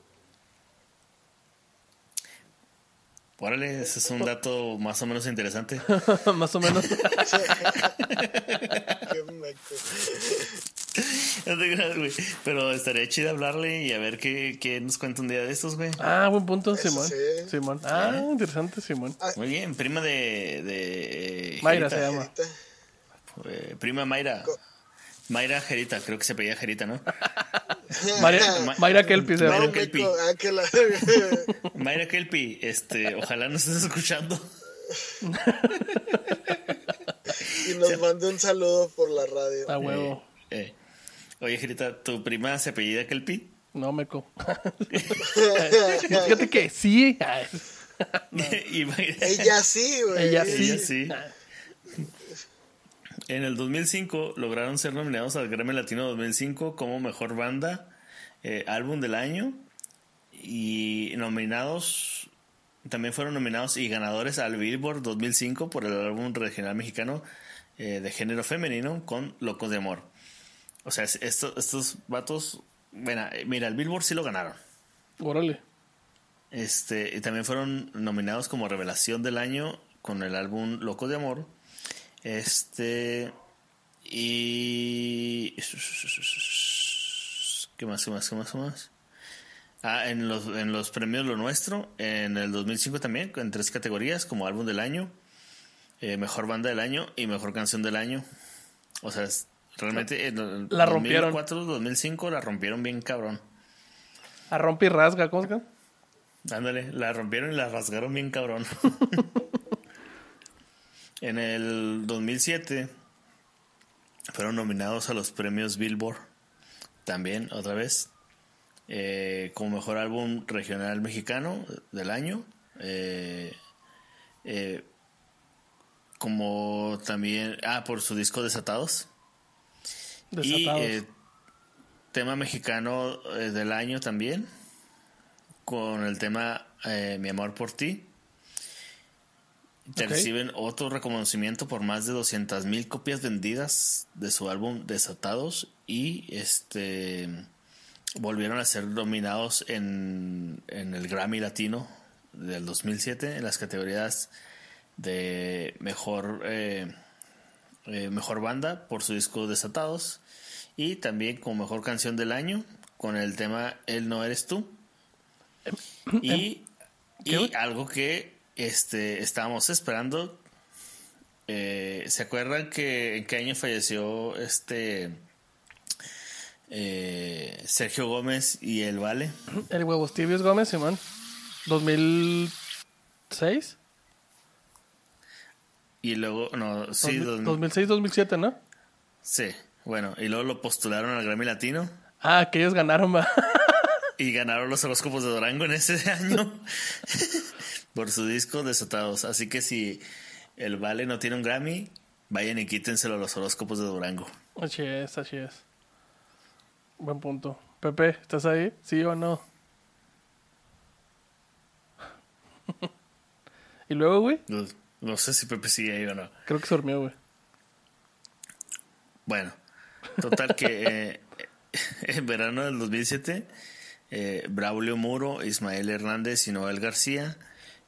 Órale, ese es un dato más o menos interesante. Más o menos. No te creas, güey. Pero estaría chido hablarle y a ver qué, qué nos cuenta un día de estos, güey. Ah, buen punto, Eso Simón. sí. Simón. Ah, interesante, Simón. Muy bien, prima de... de eh, Mayra Jerita. se llama. Eh, prima Mayra. Mayra Jerita, creo que se pedía Jerita, ¿no? Mayra, Mayra Kelpi se Mayra Kelpi. ah, Mayra Kelpi, este, ojalá nos estés escuchando. y nos mande un saludo por la radio. A huevo. Eh, oye, Jerita, ¿tu prima se apellida Kelpi? No, meco. Fíjate que sí. Ella sí, güey. Ella sí. ella sí. En el 2005 lograron ser nominados al Grammy Latino 2005 como Mejor Banda, eh, Álbum del Año y nominados también fueron nominados y ganadores al Billboard 2005 por el álbum regional mexicano eh, de género femenino con Locos de Amor. O sea, es- esto- estos vatos, bueno, eh, mira, el Billboard sí lo ganaron. Órale. Este, y también fueron nominados como revelación del año con el álbum Loco de Amor. Este. Y. ¿Qué más? ¿Qué más? ¿Qué más? ¿Qué más? Ah, en los, en los premios Lo Nuestro, en el 2005 también, en tres categorías, como álbum del año, eh, mejor banda del año y mejor canción del año. O sea, es- realmente en el La rompieron. 2004, 2005 la rompieron bien cabrón. A rompe y rasga, ¿cómo llama? Ándale, la rompieron y la rasgaron bien cabrón. en el 2007 fueron nominados a los premios Billboard. También, otra vez. Eh, como mejor álbum regional mexicano del año. eh, eh, como también. Ah, por su disco Desatados. Y Desatados. eh, tema mexicano del año también, con el tema Mi amor por ti. Te reciben otro reconocimiento por más de 200 mil copias vendidas de su álbum Desatados y este volvieron a ser nominados en, en el Grammy Latino del 2007 en las categorías de mejor eh, eh, mejor banda por su disco Desatados y también como mejor canción del año con el tema El no eres tú y, y ¿Qué? algo que este estábamos esperando eh, ¿se acuerdan que en qué año falleció este eh, Sergio Gómez y el Vale? El Huevos Tibios Gómez, Simón. 2006. Y luego, no, sí, dos- 2006-2007, ¿no? sí, bueno, y luego lo postularon al Grammy Latino Ah, que ellos ganaron, va. y ganaron los horóscopos de Durango en ese año por su disco Desatados. Así que si el Vale no tiene un Grammy, vayan y quítenselo a los horóscopos de Durango. Así es, así es. Buen punto. Pepe, ¿estás ahí? ¿Sí o no? y luego, güey, No, no sé si Pepe sigue ahí o no. creo que se durmió, güey. Bueno, total que eh, en verano del 2007, eh, Braulio Muro, Ismael Hernández y Noel García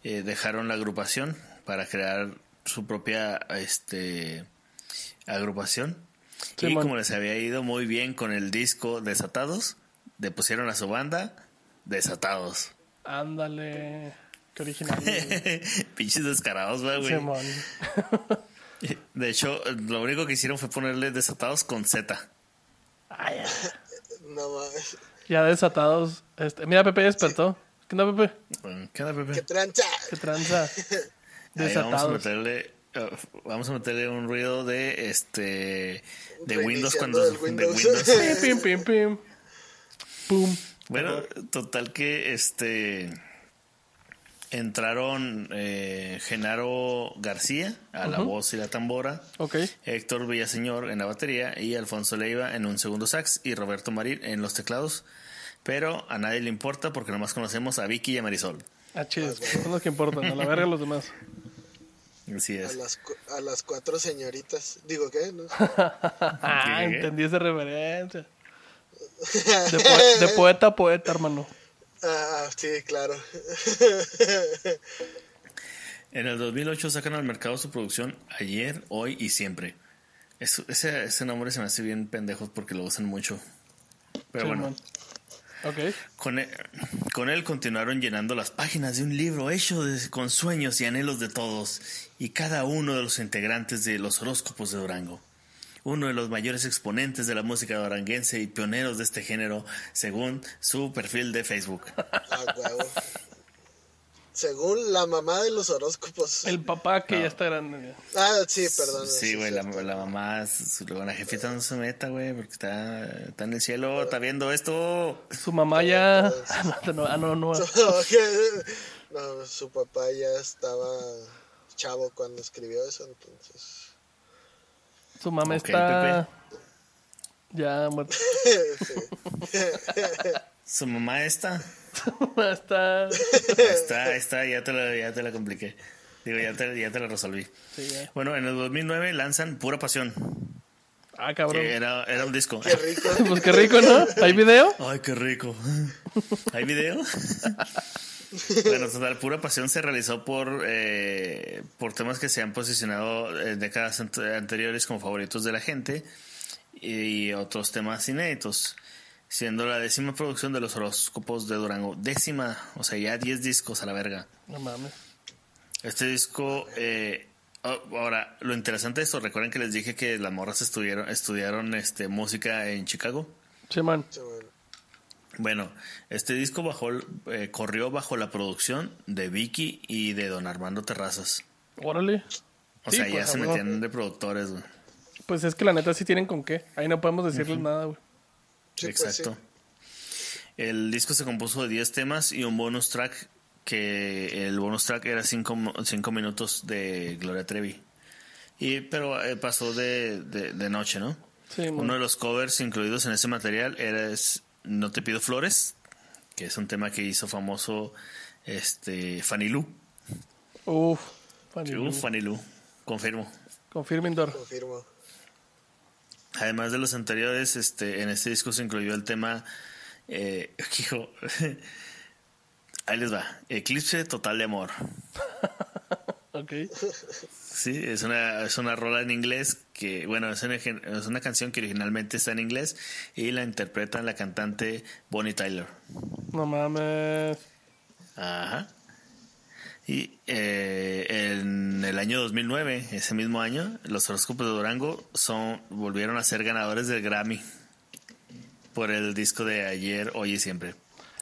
eh, dejaron la agrupación para crear su propia este, agrupación. Y como les había ido muy bien con el disco Desatados, le pusieron a su banda Desatados. Ándale. Qué original. Pinches descarados, ¿va, güey. Simón. De hecho, lo único que hicieron fue ponerle Desatados con Z. Ay, ya. No mames. ya desatados. Este, mira, Pepe ya despertó. ¿Qué onda, Pepe? ¿Qué onda, Pepe? ¡Qué tranza! ¿Qué tranza? Ahí vamos a Desatados. meterle vamos a meterle un ruido de este de Windows cuando de Windows. Windows. Pim, pim, pim, pim. Pum. bueno, total que este entraron eh, Genaro García a la voz y la tambora, Ok. Héctor Villaseñor en la batería y Alfonso Leiva en un segundo sax y Roberto Marín en los teclados. Pero a nadie le importa porque nomás conocemos a Vicky y a Marisol. Ah, chido. Son los que importan. A la verga los demás. Así A es. las, a las cuatro señoritas. Digo, ¿qué? ¿No? Ah, ¿Qué? entendí esa referencia. De, poe- de poeta a poeta, hermano. Ah, sí, claro. En el 2008 sacan al mercado su producción Ayer, Hoy y Siempre. Eso- ese, ese nombre se me hace bien pendejos porque lo usan mucho. Pero bueno. Con él, con él continuaron llenando las páginas de un libro hecho de- con sueños y anhelos de todos y cada uno de los integrantes de los horóscopos de Durango. Uno de los mayores exponentes de la música duranguense y pioneros de este género, según su perfil de Facebook. Ah, huevo. Según la mamá de los horóscopos. El papá que No. ya está grande. Ah, sí, perdón. Sí, güey, la, la mamá, su- la jefita no se meta, güey, porque está, está en el cielo, está viendo esto. Su mamá ya. Ah, no, no, ah, no, no. No, su papá ya estaba chavo cuando escribió eso, entonces. Su mamá está. Ya muerta. Su mamá está. Está. Está, está, ya te la, ya te la compliqué. Digo, ya te, ya te la resolví. Sí, ya. Bueno, en el 2009 lanzan Pura Pasión, Ah, cabrón. que era, era un disco. Qué rico. Pues qué rico, ¿no? ¿Hay video? Ay, qué rico. ¿Hay video? bueno, total, Pura Pasión se realizó por, eh, por temas que se han posicionado en décadas ant- anteriores como favoritos de la gente y otros temas inéditos, siendo la décima producción de los horóscopos de Durango. Décima, o sea, ya 10 discos a la verga. No mames. Este disco, eh, oh, ahora, lo interesante de esto, recuerden que les dije que las morras estuvieron, estudiaron este, música en Chicago. Sí, man. Bueno. Este disco bajó, eh, corrió bajo la producción de Vicky y de Don Armando Terrazas. Órale. O Sí, sea, ya pues, se a huevo. metían de productores, güey. Pues es que la neta sí tienen con qué. Ahí no podemos decirles nada, güey. Sí, pues, Exacto. El disco se compuso de 10 temas y un bonus track que el bonus track era 5 minutos de Gloria Trevi. Y, pero eh, pasó de, de, de noche, ¿no? Sí, man. Uno de los covers incluidos en ese material era es No te pido flores, que es un tema que hizo famoso este Fanny Lu. Uf. Fanny Lu. Fanny Lu, confirmo. Confirming door. Confirmo. Además de los anteriores, este, en este disco se incluyó el tema, eh, hijo, ahí les va, Eclipse Total de Amor. Ok. Sí, es una, es una rola en inglés que, bueno, es una, es una canción que originalmente está en inglés y la interpreta la cantante Bonnie Tyler. No mames. Ajá. Y eh, en el año 2009, ese mismo año, los horóscopos de Durango son, volvieron a ser ganadores del Grammy por el disco de ayer, hoy y siempre.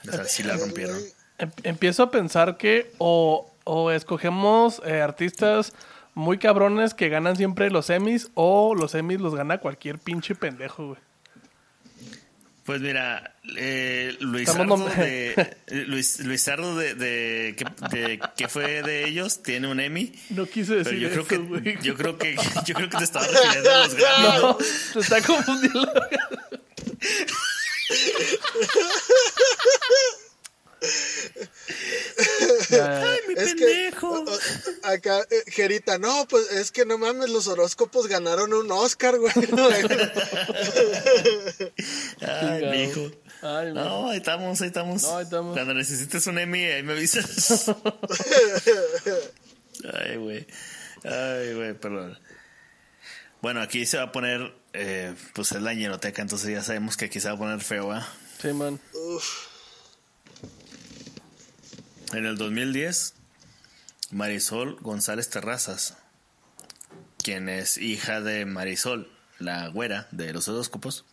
O sea, sí la rompieron. Em- empiezo a pensar que o, o escogemos eh, artistas muy cabrones que ganan siempre los Emmys o los Emmys los gana cualquier pinche pendejo, güey. Pues mira, eh, Luis Ardo de, eh, Luis, Luis Ardo de, de, que, de- que fue de ellos tiene un Emmy. No quise decir yo creo eso, que güey. yo creo que yo creo que te estaba refiriendo a los Grammy. ¿no? No, se está confundiendo. Ya, Es que o- o- acá, eh, Gerita, no, pues es que no mames, los horóscopos ganaron un Oscar, güey. Ay, mijo. Ay, no. No, ahí estamos, ahí estamos. No, ahí estamos. Cuando necesites un Emmy, ahí me avisas. Ay, güey. Ay, güey, perdón. Bueno, aquí se va a poner, eh, pues es la ñeroteca, entonces ya sabemos que aquí se va a poner feo, ¿ah? Sí, man. Uf, En el 2010, Marisol González Terrazas, quien es hija de Marisol, la güera de los horóscopos,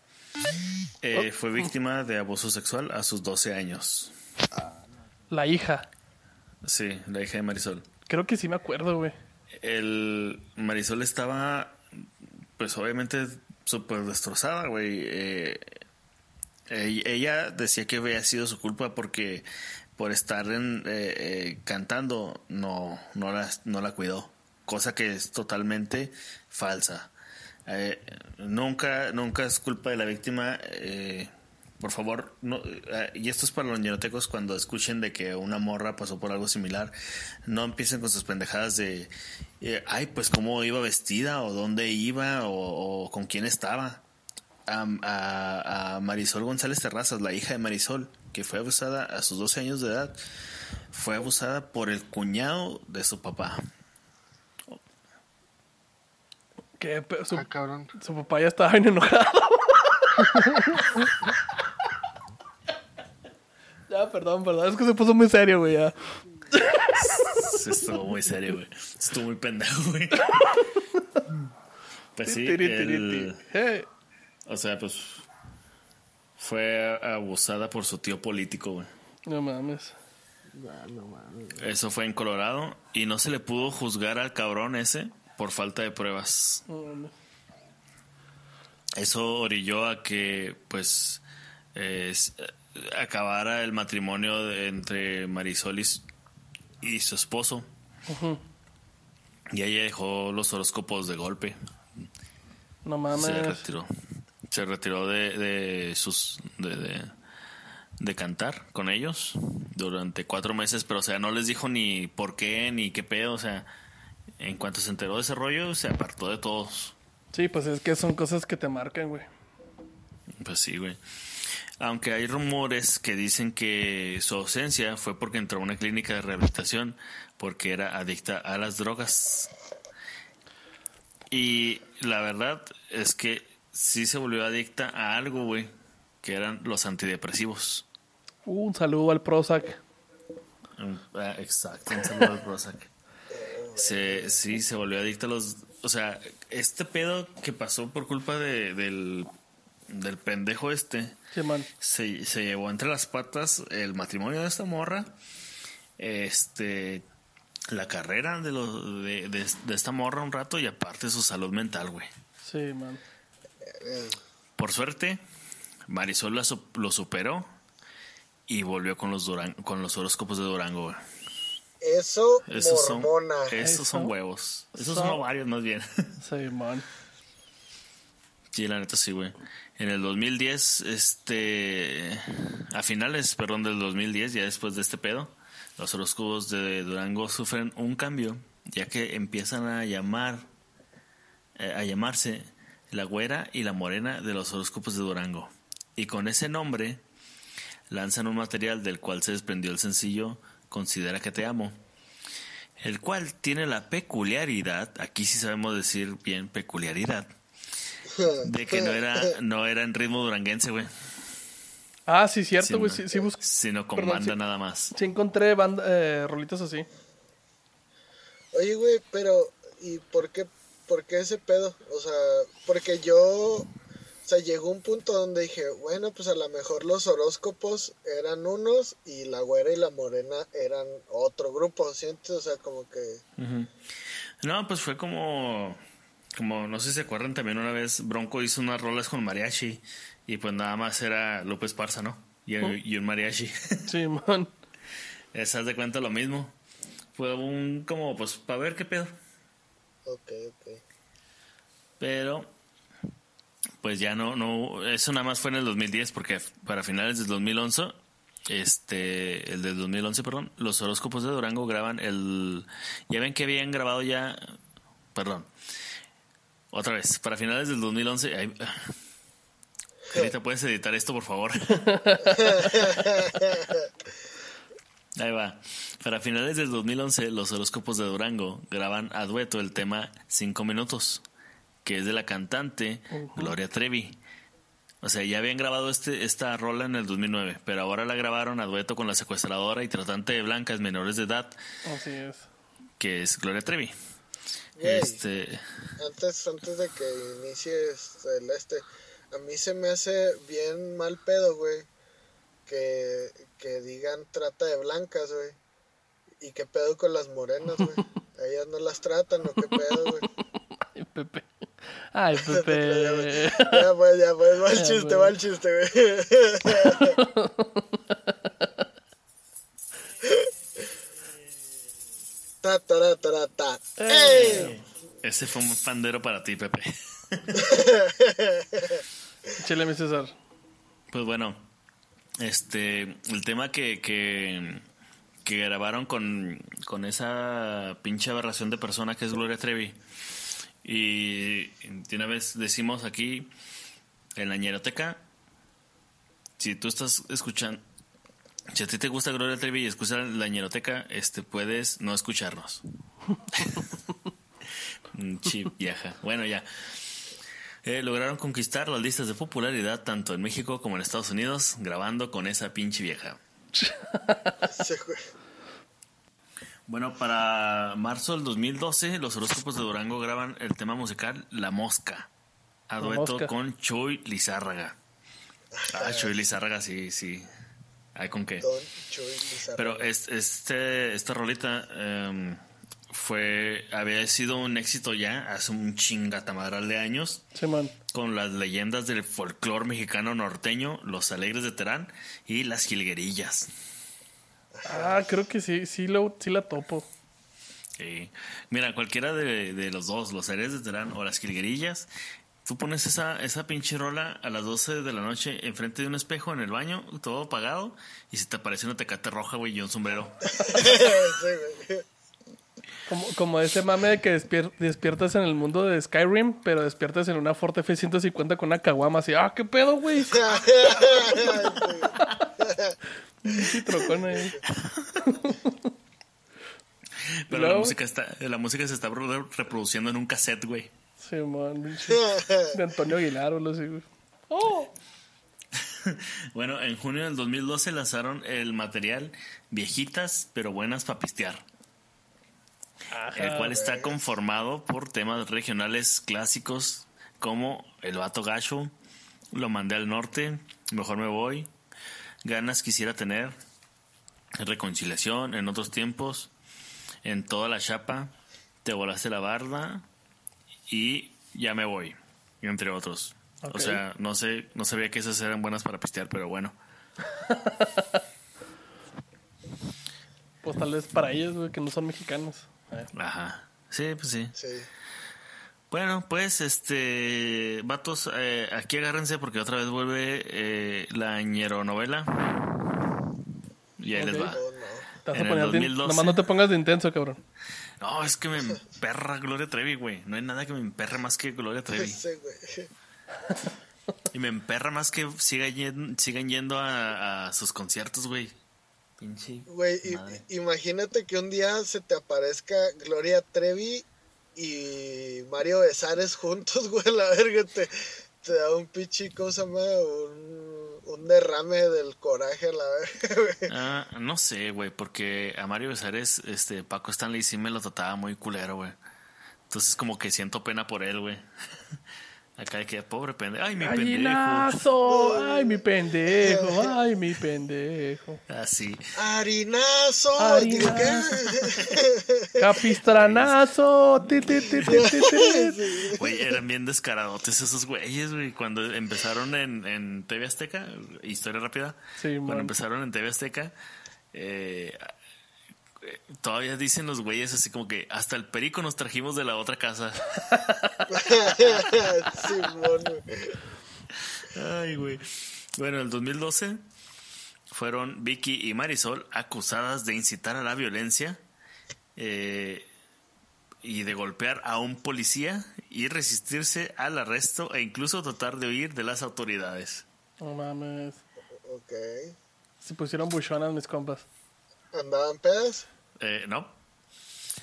eh, fue víctima de abuso sexual a sus 12 años. La hija. Sí, la hija de Marisol. Creo que sí me acuerdo, güey. El Marisol estaba, pues obviamente, súper destrozada, güey. Eh, ell- ella decía que había sido su culpa porque por estar en, eh, eh, cantando no, no, la, no la cuidó, cosa que es totalmente falsa. Eh, nunca, nunca es culpa de la víctima. eh, por favor, no, eh, y esto es para los ñerotecos cuando escuchen de que una morra pasó por algo similar, no empiecen con sus pendejadas de, ay, pues cómo iba vestida o dónde iba o, con quién estaba. A Marisol González Terrazas, la hija de Marisol, que fue abusada a sus 12 años de edad, fue abusada por el cuñado de su papá. Pe- su, Ah, cabrón. su papá ya estaba bien enojado. ya, perdón, perdón. Es que se puso muy serio, güey. Ya. Sí, Estuvo muy serio, güey. Estuvo muy pendejo, güey. Pues sí, el- o sea, pues fue abusada por su tío político, güey. No mames. Eso fue en Colorado y no se le pudo juzgar al cabrón ese por falta de pruebas. No mames. Eso orilló a que, pues, eh, acabara el matrimonio de- entre Marisol y, y su esposo. Y ella dejó los horóscopos de golpe. No mames. Se retiró. Se retiró de, de sus. De, de, de cantar con ellos durante cuatro meses, pero o sea, no les dijo ni por qué ni qué pedo, o sea, en cuanto se enteró de ese rollo, se apartó de todos. Sí, pues es que son cosas que te marcan, güey. Pues sí, güey. Aunque hay rumores que dicen que su ausencia fue porque entró a una clínica de rehabilitación porque era adicta a las drogas. Y la verdad es que sí se volvió adicta a algo, güey, que eran los antidepresivos. Uh, un saludo al Prozac. Ah, Exacto, un saludo al Prozac. Se, sí, se volvió adicta a los... O sea, este pedo que pasó por culpa de, del, del pendejo este, Sí, man. se, se llevó entre las patas el matrimonio de esta morra, este, la carrera de, lo, de, de- de esta morra un rato y aparte su salud mental, güey. Sí, man. Por suerte, Marisol la lo superó y volvió con los, Duran- con los horóscopos de Durango. Eso, Esos son, mormona. esos son Eso. huevos. Esos Son- son ovarios, más bien. Sí, man. Sí, la neta sí, güey. En el 2010, este. A finales, perdón, del 2010, ya después de este pedo, los horóscopos de Durango sufren un cambio, ya que empiezan a llamar. eh, a llamarse la güera y la morena de los horóscopos de Durango. Y con ese nombre lanzan un material del cual se desprendió el sencillo Considera que te amo. El cual tiene la peculiaridad, aquí sí sabemos decir bien peculiaridad, de que no era, no era en ritmo duranguense, güey. Ah, sí, cierto, Sino- güey. Sí, sí, busqué. Sino con Perdón, banda sí. nada más. Sí encontré banda, eh, rolitas así. Oye, güey, pero ¿y por qué, por qué ese pedo? O sea, porque yo, o sea, llegó un punto donde dije, bueno, pues a lo mejor los horóscopos eran unos y la güera y la morena eran otro grupo, ¿sientes? O sea, como que... No, pues fue como, como, no sé si se acuerdan también una vez, Bronco hizo unas rolas con mariachi y pues nada más era López Parza, ¿no? Y, y un mariachi. Sí, man. Esas de cuenta lo mismo. Fue un, como, pues, para ver qué pedo. Ok, ok. Pero, pues ya no, no, eso nada más fue en el 2010, porque para finales del 2011, este, el del 2011, perdón, los horóscopos de Durango graban el, ya ven que habían grabado ya, perdón, otra vez, para finales del 2011, ay, Carita, ¿puedes editar esto, por favor? Ahí va. Para finales del 2011, los horóscopos de Durango graban a dueto el tema Cinco Minutos, que es de la cantante Gloria Trevi. O sea, ya habían grabado este, esta rola en el 2009, pero ahora la grabaron a dueto con la secuestradora y tratante de blancas menores de edad, Así es. que es Gloria Trevi. Este, antes, antes de que inicies el este, a mí se me hace bien mal pedo, güey, que, que digan trata de blancas, güey. ¿Y qué pedo con las morenas, güey? ¿A ellas no las tratan o qué pedo, güey? Ay, Pepe. Ay, Pepe. Ya pues, ya pues, mal Ya, chiste, pues. mal chiste, güey. Ta, ta, ta, ta, ta. ¡Ey! ese fue un pandero para ti, Pepe. Chile, mi César. Pues bueno, este, el tema que, que, que grabaron con, con esa pinche aberración de persona que es Gloria Trevi. Y de una vez decimos aquí, en la ñeroteca, si tú estás escuchando, si a ti te gusta Gloria Trevi y escuchas la ñeroteca, este, puedes no escucharnos. Chip vieja. Bueno, ya. Eh, lograron conquistar las listas de popularidad tanto en México como en Estados Unidos grabando con esa pinche vieja. Bueno, para marzo del 2012 los horóscopos de Durango graban el tema musical La Mosca a dueto Mosca. con Chuy Lizárraga. Ah, Chuy Lizárraga, sí, sí. Ay, ¿con qué? Don Chuy Lizarraga. Pero es- este, esta rolita em, fue, había sido un éxito ya hace un chingatamaral de años Sí, man. con las leyendas del folclore mexicano norteño, los alegres de Terán y las jilguerillas. Ah, creo que sí, sí, lo, sí la topo. Sí. Mira, cualquiera de, de los dos, los alegres de Terán o las jilguerillas, Tú pones esa, esa pinche rola a las 12 de la noche enfrente de un espejo en el baño, todo apagado, y se te aparece una tecate roja, güey, y un sombrero. Sí, güey. Como, como ese mame de que despier- despiertas en el mundo de Skyrim, pero despiertas en una Ford F-150 con una caguama así. ¡Ah, qué pedo, güey! Trocón ahí. Pero la música está, la música se está re- reproduciendo en un cassette, güey. Sí, man. De Antonio Aguilar o algo así, güey. ¡Oh! Bueno, en junio del 2012 lanzaron el material Viejitas pero buenas para pistear. El cual está conformado por temas regionales clásicos como El Vato Gacho, Lo Mandé al Norte, Mejor Me Voy, Ganas Quisiera Tener, Reconciliación en otros tiempos, En Toda la Chapa, Te Volaste la Barda y Ya Me Voy, entre otros. O sea, no sé, no sabía que esas eran buenas para pistear, pero bueno. Pues tal vez para ellos, güey, que no son mexicanos. Eh, Ajá. Sí, pues sí. Sí. Bueno, pues, este, vatos, eh, aquí agárrense porque otra vez vuelve eh, la ñeronovela. Y ahí les va. No. Vas En el poner de- 2012. Nomás no te pongas de intenso, cabrón. No, es que me emperra Gloria Trevi, güey. No hay nada que me emperre más que Gloria Trevi. Sí, güey. Y me emperra más que siga yen- sigan yendo a, a sus conciertos, güey. Pinche. Güey, imagínate que un día se te aparezca Gloria Trevi y Mario Besares juntos, güey, la verga, te, te da un pinche, ¿cómo se llama? Un, un derrame del coraje, la verga, güey. Ah, no sé, güey, porque a Mario Besares, este, Paco Stanley sí me lo trataba muy culero, güey. Entonces como que siento pena por él, güey. Acá de que pobre pendejo. Ay, mi pendejo. ¡Gallinazo! ¡Ay, mi pendejo! ¡Ay, mi pendejo! Así. Harinazo. Harinazo. ¿qué? ¡Capistranazo! Güey, eran bien descaradotes esos güeyes, güey. Cuando empezaron en, en TV Azteca, historia rápida. Sí, Cuando man. empezaron en TV Azteca, eh, todavía dicen los güeyes así como que hasta el perico nos trajimos de la otra casa. Simón, güey. Ay, güey. Bueno, en el 2012 fueron Vicky y Marisol acusadas de incitar a la violencia eh, y de golpear a un policía y resistirse al arresto e incluso tratar de huir de las autoridades. No mames. Ok. Se pusieron buchonas mis compas. ¿Andaban pedas? Eh, no.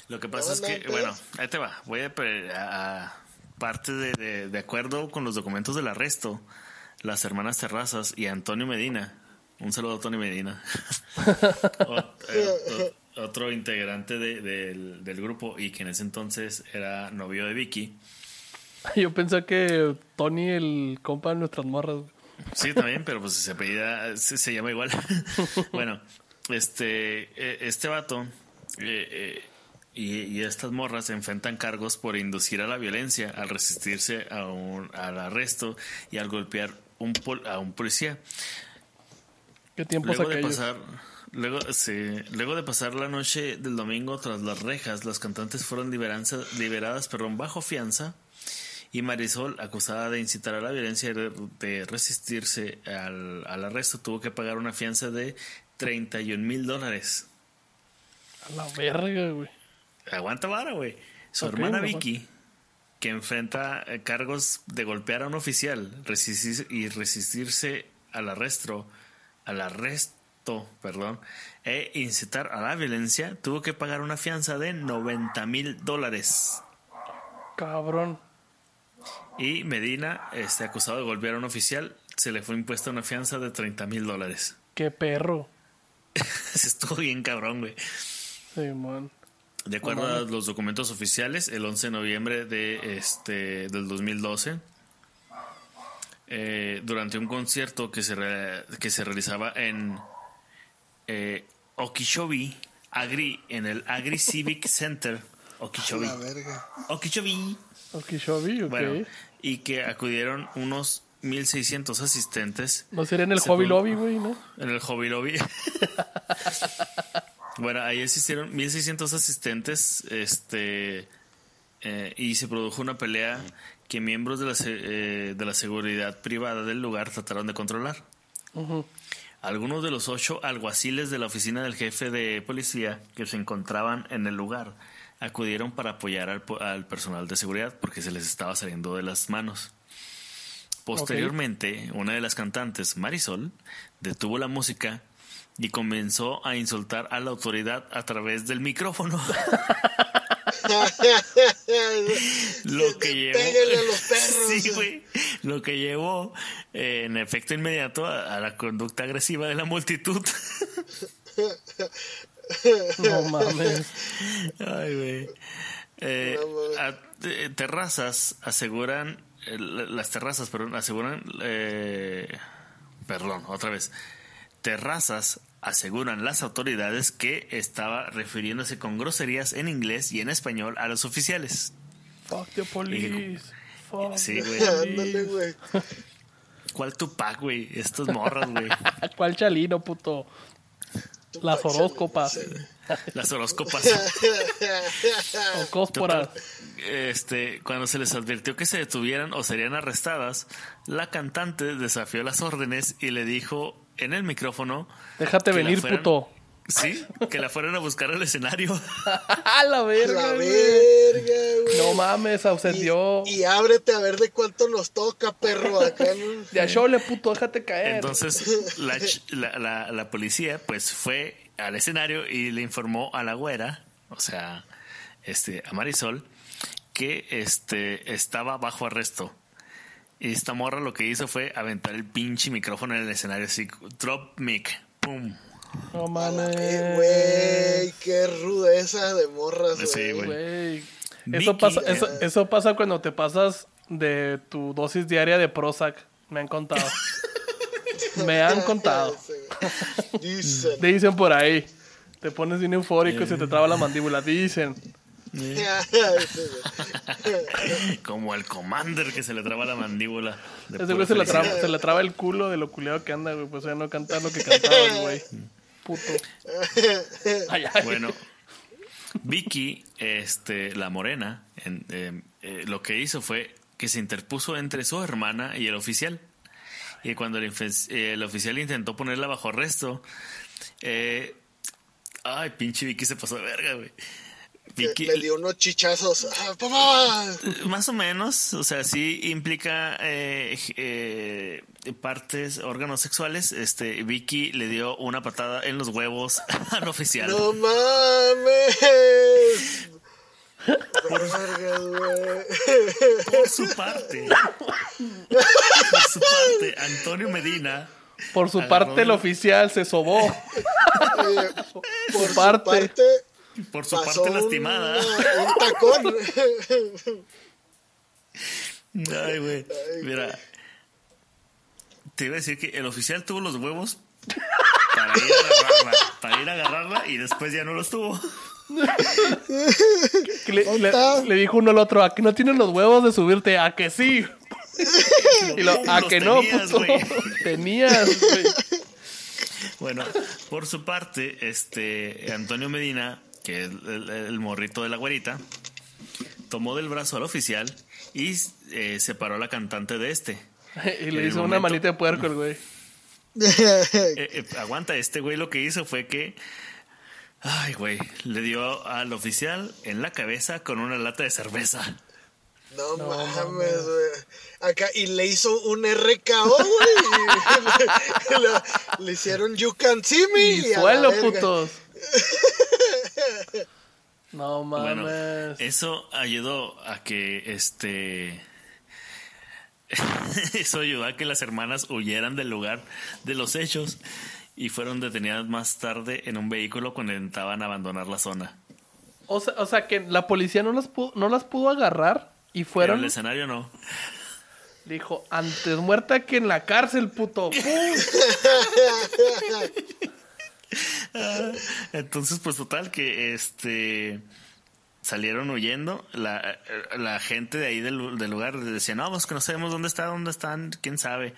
Lo que pasa es que, bueno, ahí te va. Voy a, parte de, de- de acuerdo con los documentos del arresto, las hermanas Terrazas y Antonio Medina. Un saludo a Antonio Medina. Eh, otro integrante de- del, del grupo y que en ese entonces era novio de Vicky. Yo pensé que Tony, el compa de nuestras morras. Sí, también, pero pues se apellida, se, se llama igual. bueno, este, eh, este vato eh, eh, y, y estas morras enfrentan cargos por inducir a la violencia al resistirse a un, al arresto y al golpear un pol- a un policía. ¿Qué tiempos Luego de pasar, luego, sí, luego de pasar la noche del domingo tras las rejas, las cantantes fueron liberadas perdón, bajo fianza y Marisol, acusada de incitar a la violencia y de, de resistirse al, al arresto, tuvo que pagar una fianza de 31 mil dólares. A la verga, güey. Aguanta vara, güey. Su hermana Vicky, que enfrenta cargos de golpear a un oficial resistir, y resistirse al arresto, al arresto, perdón, e incitar a la violencia, tuvo que pagar una fianza de 90 mil dólares. Cabrón. Y Medina, este, acusado de golpear a un oficial, se le fue impuesta una fianza de 30 mil dólares. Qué perro. Estuvo bien cabrón, güey. De acuerdo a los documentos oficiales, el 11 de noviembre de este del 2012, eh, durante un concierto que se, re- que se realizaba en eh, Okeechobee, Agri, en el Agri Civic Center, Okeechobee. La verga. Okeechobee. Okishobi, ok. Bueno, y que acudieron unos 1.600 asistentes No sería en el Hobby Lobby, güey, ¿no? en el Hobby Lobby. bueno, ahí asistieron 1600 asistentes, este eh, y se produjo una pelea que miembros de la, eh, de la seguridad privada del lugar trataron de controlar. Algunos de los ocho alguaciles de la oficina del jefe de policía que se encontraban en el lugar acudieron para apoyar al, po- al personal de seguridad porque se les estaba saliendo de las manos. Posteriormente, una de las cantantes, Marisol, detuvo la música y comenzó a insultar a la autoridad a través del micrófono. Lo que llevó. A los perros. Sí, güey. Lo que llevó, eh, en efecto inmediato, a, a la conducta agresiva de la multitud. No mames. Ay, güey. Eh, No, mames. a- eh, terrazas aseguran, eh, la- las terrazas, perdón, aseguran, eh, perdón, otra vez. Terrazas aseguran las autoridades que estaba refiriéndose con groserías en inglés y en español a los oficiales. Fuck the police. Fuck Sí, güey. ¿Cuál Tupac, güey? Estos morras, güey. ¿Cuál chalino, puto? Las horóscopas. Las horóscopas. O cósporas. Este, cuando se les advirtió que se detuvieran o serían arrestadas, la cantante desafió las órdenes y le dijo en el micrófono Déjate venir, fueran- puto. Sí, que la fueran a buscar al escenario. ¡A la verga, La verga, güey. No mames, ausentió. Y, y ábrete a ver de cuánto nos toca, perro, acá. ¿no? De a chole, puto, déjate caer. Entonces la, la, la- la policía pues fue al escenario y le informó a la güera, o sea, este, a Marisol, que este estaba bajo arresto. Y esta morra lo que hizo fue aventar el pinche micrófono en el escenario así, drop mic, pum. no Eh, mames. Güey, qué rudeza de morras, güey. Sí, güey. Eso pasa, eh, eso, eso pasa cuando te pasas de tu dosis diaria de Prozac. Me han contado. Me han contado. Dicen. Dicen por ahí. Te pones bien eufórico y se te traba la mandíbula. Dicen. Como el commander que se le traba la mandíbula. Ese güey se le, traba, se le traba el culo de lo culiado que anda, güey. Pues ya no cantar lo que cantaba el güey. Puto. Ay, ay. Bueno, Vicky, este, la morena, en- eh, eh, lo que hizo fue que se interpuso entre su hermana y el oficial. Y cuando el, eh, el oficial intentó ponerla bajo arresto, eh, ay, pinche Vicky se pasó de verga, güey. Vicky, Le dio unos chichazos. ¡Ah, papá! más o menos, o sea, sí implica eh, eh, partes, órganos sexuales. Este, Vicky le dio una patada en los huevos al oficial. ¡No mames! Por su parte, por su parte, Antonio Medina, Por su Agarró parte, el el- oficial se sobó. Eh, Por su parte. Parte, por su pasó parte lastimada. un tacón. Ay, güey. Mira, te iba a decir que el oficial tuvo los huevos para ir a agarrarla, para ir a agarrarla y después ya no los tuvo. Le, ¿Dónde le- le dijo uno al otro, ¿a que no tienes los huevos de subirte? ¿A que sí? Y lo, ¿a Los que no, tenías, puto? güey. Tenías, güey. Bueno, por su parte, este Antonio Medina, que es el, el morrito de la güerita, tomó del brazo al oficial y eh, separó a la cantante de este. Y le hizo una manita de puerco el güey. Eh, eh, aguanta, este güey lo que hizo fue que. Ay, güey. Le dio al oficial en la cabeza con una lata de cerveza. No, No mames, güey. Acá, y le hizo un RKO, güey. y le, hicieron You Can See Me. Y la suelo, putos. No mames. Bueno, eso ayudó a que este. eso ayudó a que las hermanas huyeran del lugar de los hechos y fueron detenidas más tarde en un vehículo cuando intentaban abandonar la zona. O sea, o sea que la policía no las pudo, no las pudo agarrar y Pero fueron. el escenario no. Dijo, antes muerta que en la cárcel, puto. Entonces, pues total que este salieron huyendo. La, la gente de ahí del, del lugar decía, no, pues que no sabemos dónde está, dónde están, quién sabe.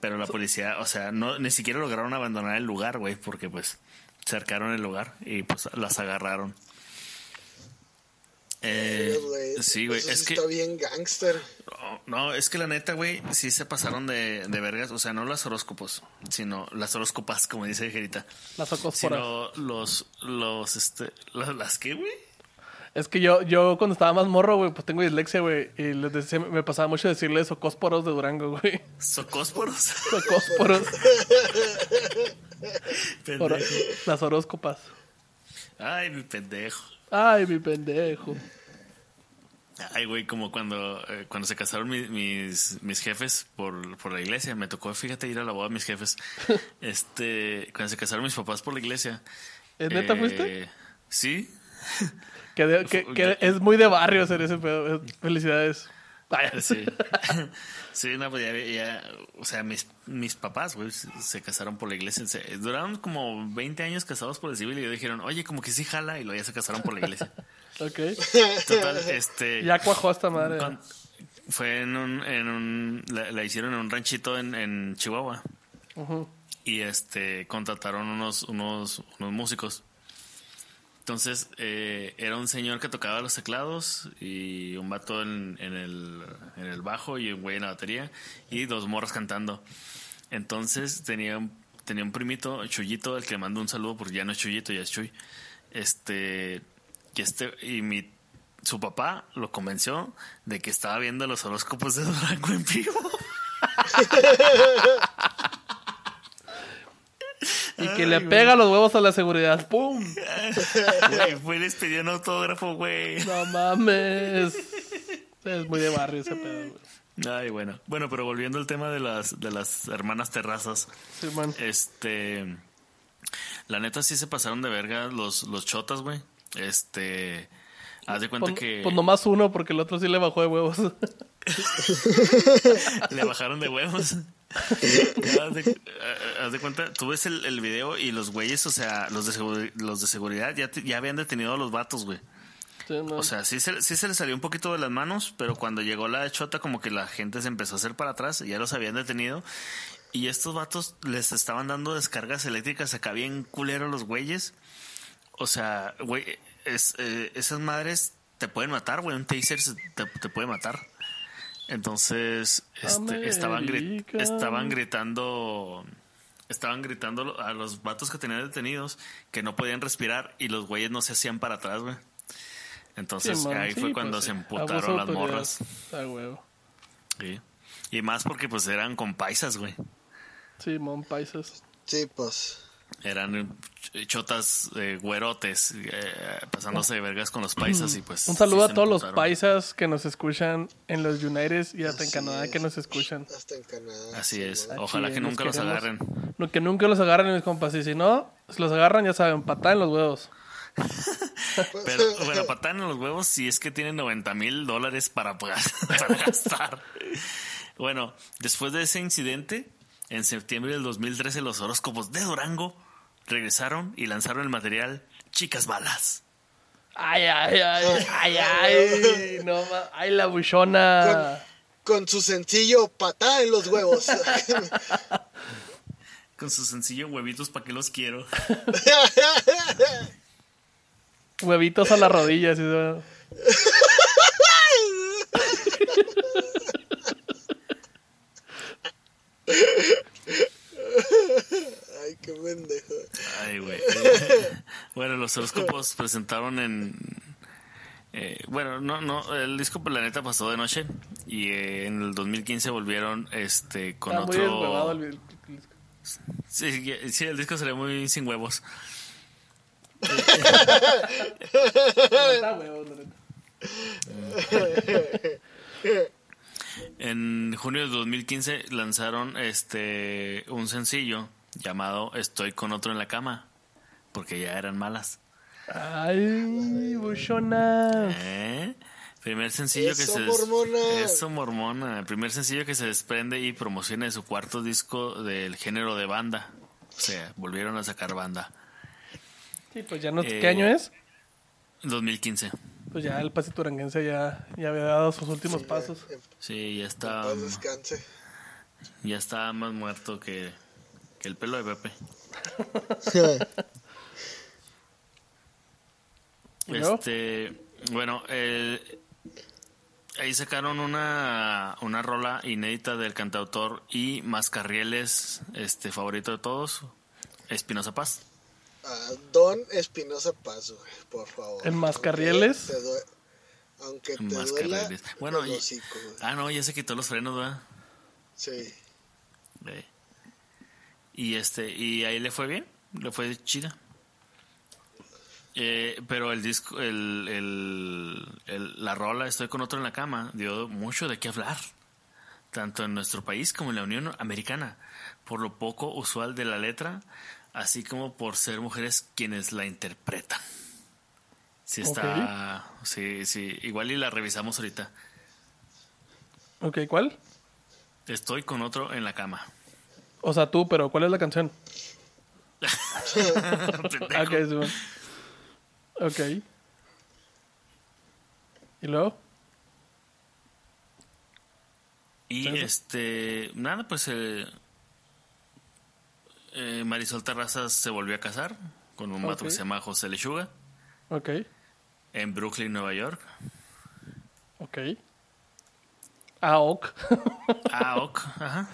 Pero la policía, o sea, no ni siquiera lograron abandonar el lugar, güey, porque pues cercaron el lugar y pues las agarraron. Eh, sí, güey. eso Es sí que. está bien gangster. No, no, es que la neta, güey, sí se pasaron de, de vergas. O sea, no las horóscopos, sino las horóscopas, como dice Gerita. Las ocósporas. Sino los, los, este, las, las que, güey. Es que yo, yo cuando estaba más morro, güey, pues tengo dislexia, güey. Y les decía, me pasaba mucho decirles ocósporos de Durango, güey. Socósporos. Ocósporos. Pendejo. Oro- las horóscopas. Ay, mi pendejo. Ay, mi pendejo. Ay, güey, como cuando, eh, cuando se casaron mi- mis, mis jefes por, por la iglesia. Me tocó, fíjate, ir a la boda de mis jefes. Este, cuando se casaron mis papás por la iglesia. ¿Es neta eh, fuiste? Sí. Que, de- que- que es muy de barrio hacer ese pedo. Eh, Felicidades. Ay, Sí. Sí, no, pues ya, ya, o sea, mis, mis papás, güey, se, casaron por la iglesia. Se- duraron como 20 años casados por el civil y le dijeron, oye, como que sí jala, y luego ya se casaron por la iglesia. Ok. Total, este... Ya cuajó esta madre. Con- fue en un, en un la, la hicieron en un ranchito en, en Chihuahua Ujú. y este contrataron unos unos unos músicos entonces eh, era un señor que tocaba los teclados y un vato en, el bajo y un güey en la batería y dos morras cantando entonces tenía un- primito Chuyito el que le mando un saludo porque ya no es Chuyito ya es Chuy este y este y mi su papá lo convenció de que estaba viendo los horóscopos de Durango en vivo. Y que le pega los huevos a la seguridad. ¡Pum! Güey, fue y les pidió un autógrafo, güey. No mames. Es muy de barrio ese pedo, güey. Ay, bueno. Bueno, pero volviendo al tema de las, de las hermanas terrazas. Sí, man. Este. La neta sí se pasaron de verga los, los chotas, güey. Este. Haz de cuenta Pues, que pues nomás uno, porque el otro sí le bajó de huevos. le bajaron de huevos. Ya, haz, de, eh, haz de cuenta, tú ves el, el video y los güeyes, o sea, los de, seguri- los de seguridad ya, te- ya habían detenido a los vatos, güey. Sí. O sea, sí se, sí se les salió un poquito de las manos, pero cuando llegó la chota, como que la gente se empezó a hacer para atrás, y ya los habían detenido. Y estos vatos les estaban dando descargas eléctricas acá bien culero los güeyes. O sea, güey, es, eh, esas madres te pueden matar, güey. Un taser se- te, te puede matar. Entonces, este, estaban, gri- estaban gritando. Estaban gritando a los vatos que tenían detenidos que no podían respirar y los güeyes no se hacían para atrás, güey. Entonces Sí, man, ahí sí, fue cuando pues, se emputaron las morras. Ah, huevo. Sí. Y más porque pues eran con paisas, güey. Sí, mon paisas. Sí, pues. Eran eh, chotas eh, güerotes eh, pasándose de vergas con los paisas y pues... Un saludo sí a todos los paisas que nos escuchan en los United y hasta en Canadá es. que nos escuchan. Hasta en Canadá. Así sí, es. Ojalá que nunca los agarren. No, que nunca los agarren mis compas. Y si no, si los agarran, ya saben, patada en los huevos. Pero bueno, patada en los huevos si es que tienen 90 mil dólares para, pagar- para gastar. Bueno, después de ese incidente, en septiembre del 2013 los horóscopos de Durango regresaron y lanzaron el material Chicas Balas. Ay, ay, ay, ay, ay. No, ay, la buchona. Con su sencillo patá en los huevos. Con su sencillo huevitos para que los quiero. Huevitos a las rodillas. y eso. Ay, qué pendejo. Ay, güey. bueno, los horóscopos presentaron en. eh, bueno, no, no, el disco Planeta pasó de noche y eh, en el 2015 volvieron este con Está muy otro. el, el- el- Sí, el disco salió muy sin huevos. Está huevo, la neta. En junio de 2015 lanzaron este un sencillo llamado Estoy con otro en la cama, porque ya eran malas. Ay, buchona. ¿Eh? Primer sencillo que se mormona. Eso mormona, el primer sencillo que se desprende y promociona de su cuarto disco del género de banda. O sea, volvieron a sacar banda. Sí, pues ya no. Eh, ¿Qué año es? 2015. Pues ya el pasito uranguense ya, ya había dado sus últimos pasos. Sí, ya está paz descanse. ya está más muerto que, que el pelo de Pepe. Este, Bueno, eh, ahí sacaron una, una rola inédita del cantautor y Mascarrieles, este favorito de todos, Espinosa Paz. Ah, Don Espinosa Paz, güey, por favor. ¿En Mascarrieles? Aunque te, due- aunque te duela Mascarrieles. Bueno, el y- hocico, ah, no, ya se quitó los frenos, ¿verdad? Sí. Eh, Y este, y ahí le fue bien, le fue chida. Eh, pero el disco, el, el- el- la rola Estoy con otro en la cama dio mucho de qué hablar, tanto en nuestro país como en la Unión Americana, por lo poco usual de la letra, así como por ser mujeres quienes la interpretan. Sí está, sí, sí, igual y la revisamos ahorita. Ok, ¿cuál? Estoy con otro en la cama. O sea, tú, pero ¿cuál es la canción? Pendejo. Ok, Simón. Ok. ¿Y luego? Y este, nada, pues eh, eh, Marisol Terrazas se volvió a casar con un vato Ok. que se llama José Lechuga Ok, en Brooklyn, Nueva York. ok. Ok. Ah, ok, ajá.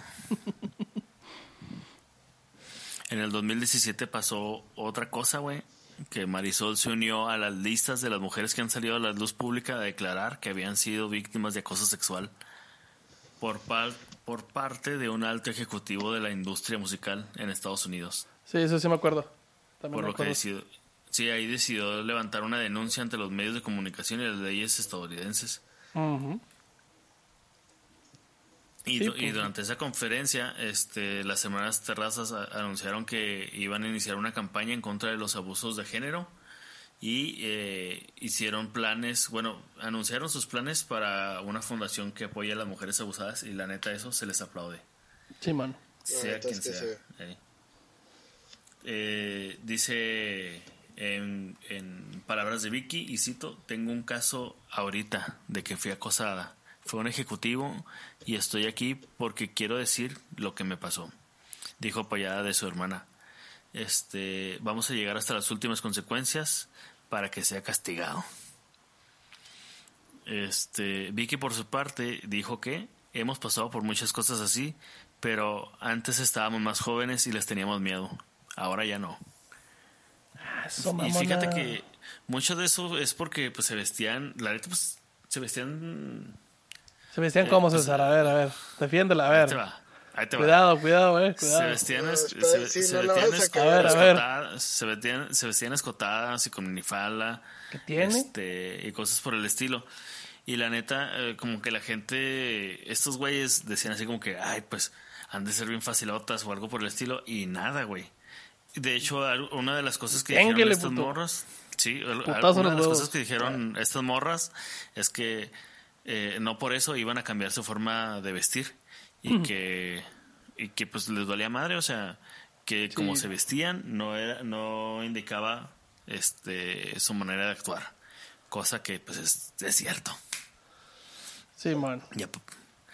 En el 2017 pasó otra cosa, güey, que Marisol se unió a las listas de las mujeres que han salido a la luz pública a declarar que habían sido víctimas de acoso sexual por, parte de un alto ejecutivo de la industria musical en Estados Unidos. Sí, eso sí me acuerdo. También Por me lo que acuerdo. decidió, sí, ahí decidió levantar una denuncia ante los medios de comunicación y las leyes estadounidenses. Ujú. Y, Sí, du- y pues. durante esa conferencia, este, las semanas terrazas a- anunciaron que iban a iniciar una campaña en contra de los abusos de género y eh, hicieron planes, bueno, anunciaron sus planes para una fundación que apoya a las mujeres abusadas y la neta eso se les aplaude. Sí, man. La sea quien sea. Eh. Eh, dice en, en palabras de Vicky, y cito, tengo un caso ahorita de que fui acosada. Fue un ejecutivo y estoy aquí porque quiero decir lo que me pasó. Dijo apoyada de su hermana. Este, vamos a llegar hasta las últimas consecuencias para que sea castigado. Este, Vicky por su parte dijo que hemos pasado por muchas cosas así, pero antes estábamos más jóvenes y les teníamos miedo. Ahora ya no. Ah, Y fíjate que mucho de eso es porque pues se vestían, la neta pues se vestían Se vestían como pues, César. A ver, a ver. Defiéndela, a ahí te ver. va, ahí te va. Cuidado, cuidado, eh. Se Cuidado. vestían, No, es- espera, se, sí, se no la vestían a ver, a ver. escotadas- se vestían, se vestían escotadas y con minifalda. ¿Qué tiene? Este, y cosas por el estilo. Y la neta, eh, como que la gente, estos güeyes decían así como que, ay, pues han de ser bien facilotas o algo por el estilo. Y nada, güey. De hecho, una de las cosas que dijeron estas puto. morras, sí, Putazo una de las huevos. cosas que dijeron estas morras es que eh, no por eso iban a cambiar su forma de vestir y que y que pues les dolía madre, o sea, que como se vestían no era no indicaba este su manera de actuar, cosa que pues es, es cierto. Sí, man. Ya, p-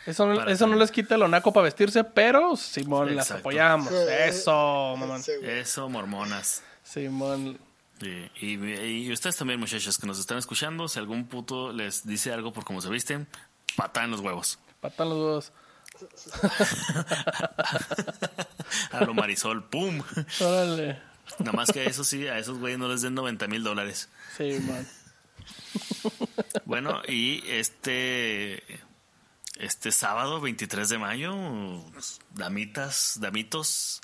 Eso no, eso no les quita lo naco para vestirse, pero Simón, las Exacto. apoyamos. Eso, mamón. Sí, eso mormonas. Simón. Sí, Y, y ustedes también, muchachos, que nos están escuchando, si algún puto les dice algo por cómo se visten, patada en los huevos. Patan los dos. A lo Marisol, ¡pum! Órale. Nada más que eso sí, a esos güeyes no les den 90 mil dólares. Sí, man. Bueno, y este este sábado 23 de mayo, damitas, damitos,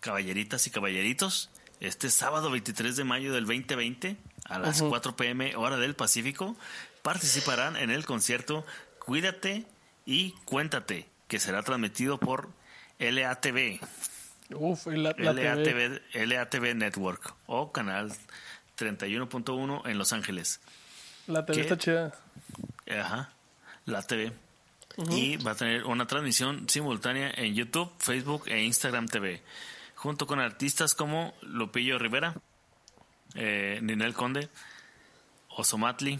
caballeritas y caballeritos, este sábado 23 de mayo del 2020 a las 4 pm hora del Pacífico participarán en el concierto Cuídate y Cuéntate, que será transmitido por LATV, Uf, la, la TV. LATV, LATV Network o canal 31.1 en Los Ángeles. La TV está chida. Ajá, la TV. Y va a tener una transmisión simultánea en YouTube, Facebook e Instagram TV, junto con artistas como Lupillo Rivera, eh, Ninel Conde, Osomatli,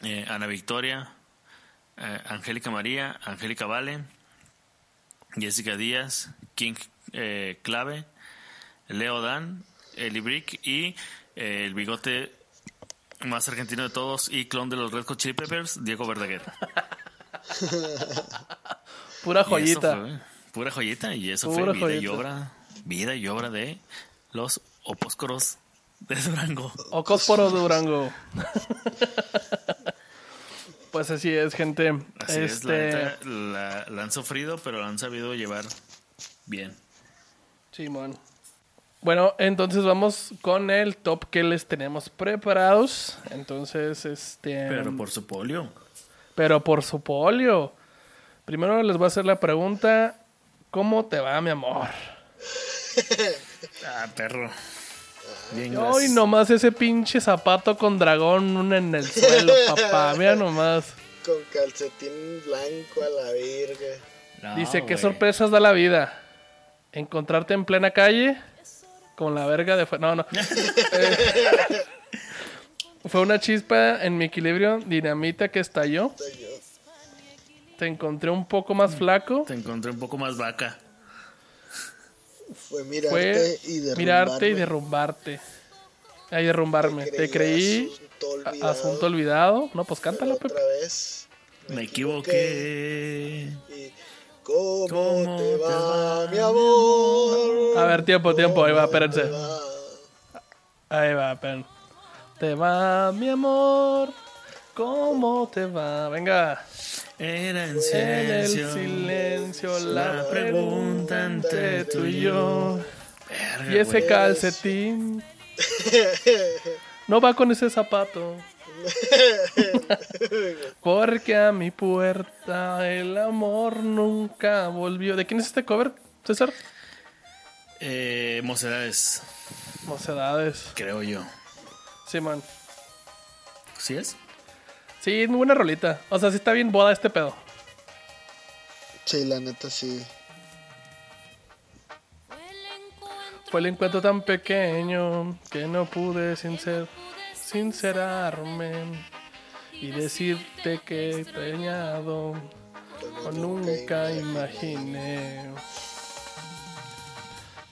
eh, Ana Victoria, eh, Angélica María, Angélica Vale, Jessica Díaz, King eh, Clave, Leo Dan, Eli Brick y eh, el bigote Más argentino de todos y clon de los Red Hot Chili Peppers, Diego Verdaguer. Pura Y joyita. fue pura joyita. Y eso Pura fue vida y joyita. obra. Vida y obra de los opóscoros de Durango. O Cósporos de Durango. pues así es, gente. Así es, la, este. neta, la, la han sufrido, pero la han sabido llevar bien. Simón. Bueno, entonces vamos con el top que les tenemos preparados. Entonces, este. Pero por su polio. pero por su polio. Primero les voy a hacer la pregunta: ¿Cómo te va, mi amor? Ah, perro. Bien, Ay, nomás ese pinche zapato con dragón en el suelo, papá. Mira nomás. Con calcetín blanco a la virga. No, Dice, qué sorpresas da la vida. Encontrarte en plena calle con la verga de fuera. No, no. Eh, fue una chispa en mi equilibrio, dinamita que estalló. Te encontré un poco más flaco. Te encontré un poco más vaca. Fue mirarte Fue y derrumbarme. mirarte y derrumbarte. Ay, derrumbarme. Te creí asunto olvidado, asunto olvidado. No, pues cántalo, Pepe. otra vez Me equivoqué. ¿Cómo, ¿Cómo te te va, va, mi amor? A ver, tiempo, tiempo. Ahí va, ¿Cómo te espérense. va? Ahí va, pen. Te va, mi amor. ¿Cómo te va? Venga. Era en En el silencio. silencio la pregunta entre tú y yo. Verga, Y ese güey. calcetín no va con ese zapato. Porque a mi puerta el amor nunca volvió. ¿De quién es este cover, César? Eh, mocedades, Mocedades. creo yo. Sí, man. ¿Sí es? Sí, es muy buena rolita. O sea, sí está bien boda este pedo. Sí, la neta sí. Fue el encuentro tan pequeño que no pude sincer sincerarme y decirte que he peñado o nunca imaginé.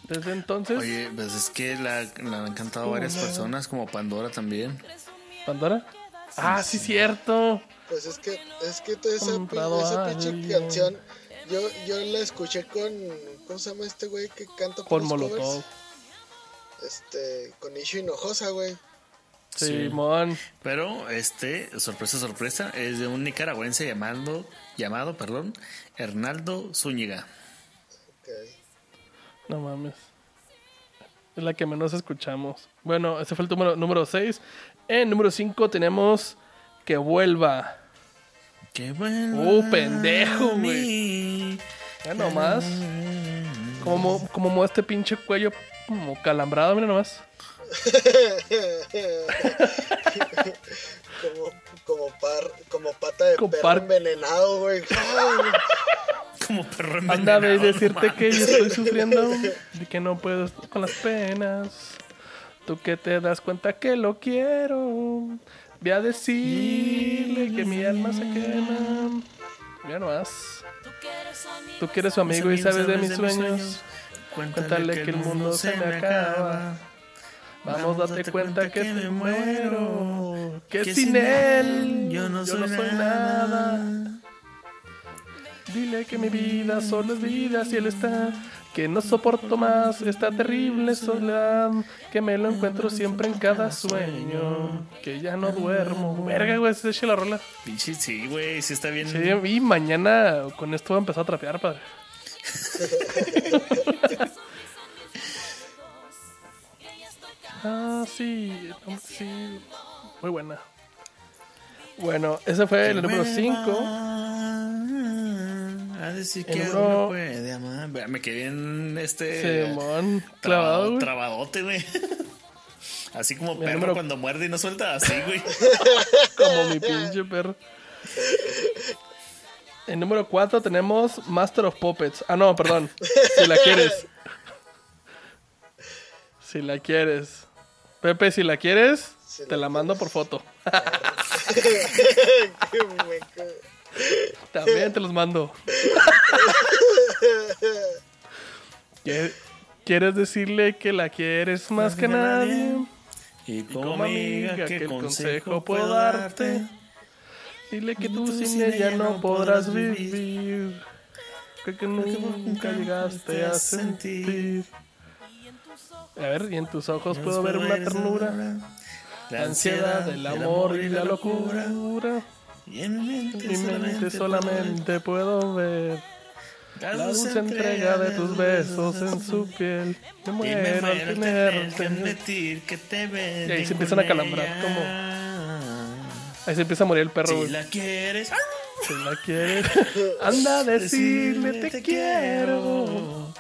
Desde entonces, Oye, pues es que la, la han cantado varias personas, como Pandora también. Pandora. Ah, sí, cierto. Pues es que, es que toda esa, Comprado esa a pinche canción, yo, yo la escuché con, ¿cómo se llama este güey que canta Con puros Molotov. covers? Este, con Ishu Hinojosa, güey. Simón. Pero este, sorpresa, sorpresa, es de un nicaragüense llamado, llamado, perdón, Hernaldo Zúñiga. Ok. No mames. Es la que menos escuchamos. Bueno, ese fue el número, número 6. En número 5 tenemos Que vuelva. Qué bueno. Uh, pendejo, güey. Ya nomás. Como, como mueve este pinche cuello como calambrado, mira nomás. Como, como, par, como pata de Como perro par- envenenado, güey. Como perro Anda, ve y envenenado, decirte no que yo estoy sufriendo, de que no puedo estar con las penas. Tú que te das cuenta que lo quiero. Ve a decirle que mi alma se quema. Mira nomás. Tú que eres su amigo y sabes de mis sueños. Cuéntale que el mundo se me acaba. Vamos, date cuenta que me muero. Que sin él yo no soy nada. Dile que mi vida solo es vida si él está. Que no soporto más esta terrible soledad. Que me lo encuentro siempre en cada sueño. Que ya no duermo. Verga, güey, se eche la rola. Pinche, sí, güey, sí está bien. Sí, y mañana con esto voy a empezar a trapear, padre. ah, sí, sí. Muy buena. Bueno, ese fue el número 5. A decir que número- uno puede amar. Me quedé en este. Simón, clavado, trabadote, güey. Así como Mi perro número- cuando muerde y no suelta, así, güey. Como mi pinche perro. En número 4 tenemos Master of Puppets. Ah, no, perdón. Si la quieres. Si la quieres. Pepe, si la quieres, Si te la la mando por foto. Que me ca- También te los mando. ¿Qué- ¿Quieres decirle que la quieres más que nadie? Y como amiga, ¿qué ¿qué consejo puedo darte? Dile que tú sin ella no podrás vivir. Que, que nunca llegaste a sentir. A ver, y en tus ojos puedo ver una ternura. La ansiedad, el amor y la locura. Y en mi mente, En mi mente solamente solamente puedo ver la dulce entrega de tus besos en su piel. Me muero al tener que te ven. Y ahí se empiezan a calambrar, como- Ahí se empieza a morir el perro, Si la quieres, Si la quieres, anda a decirle te quiero.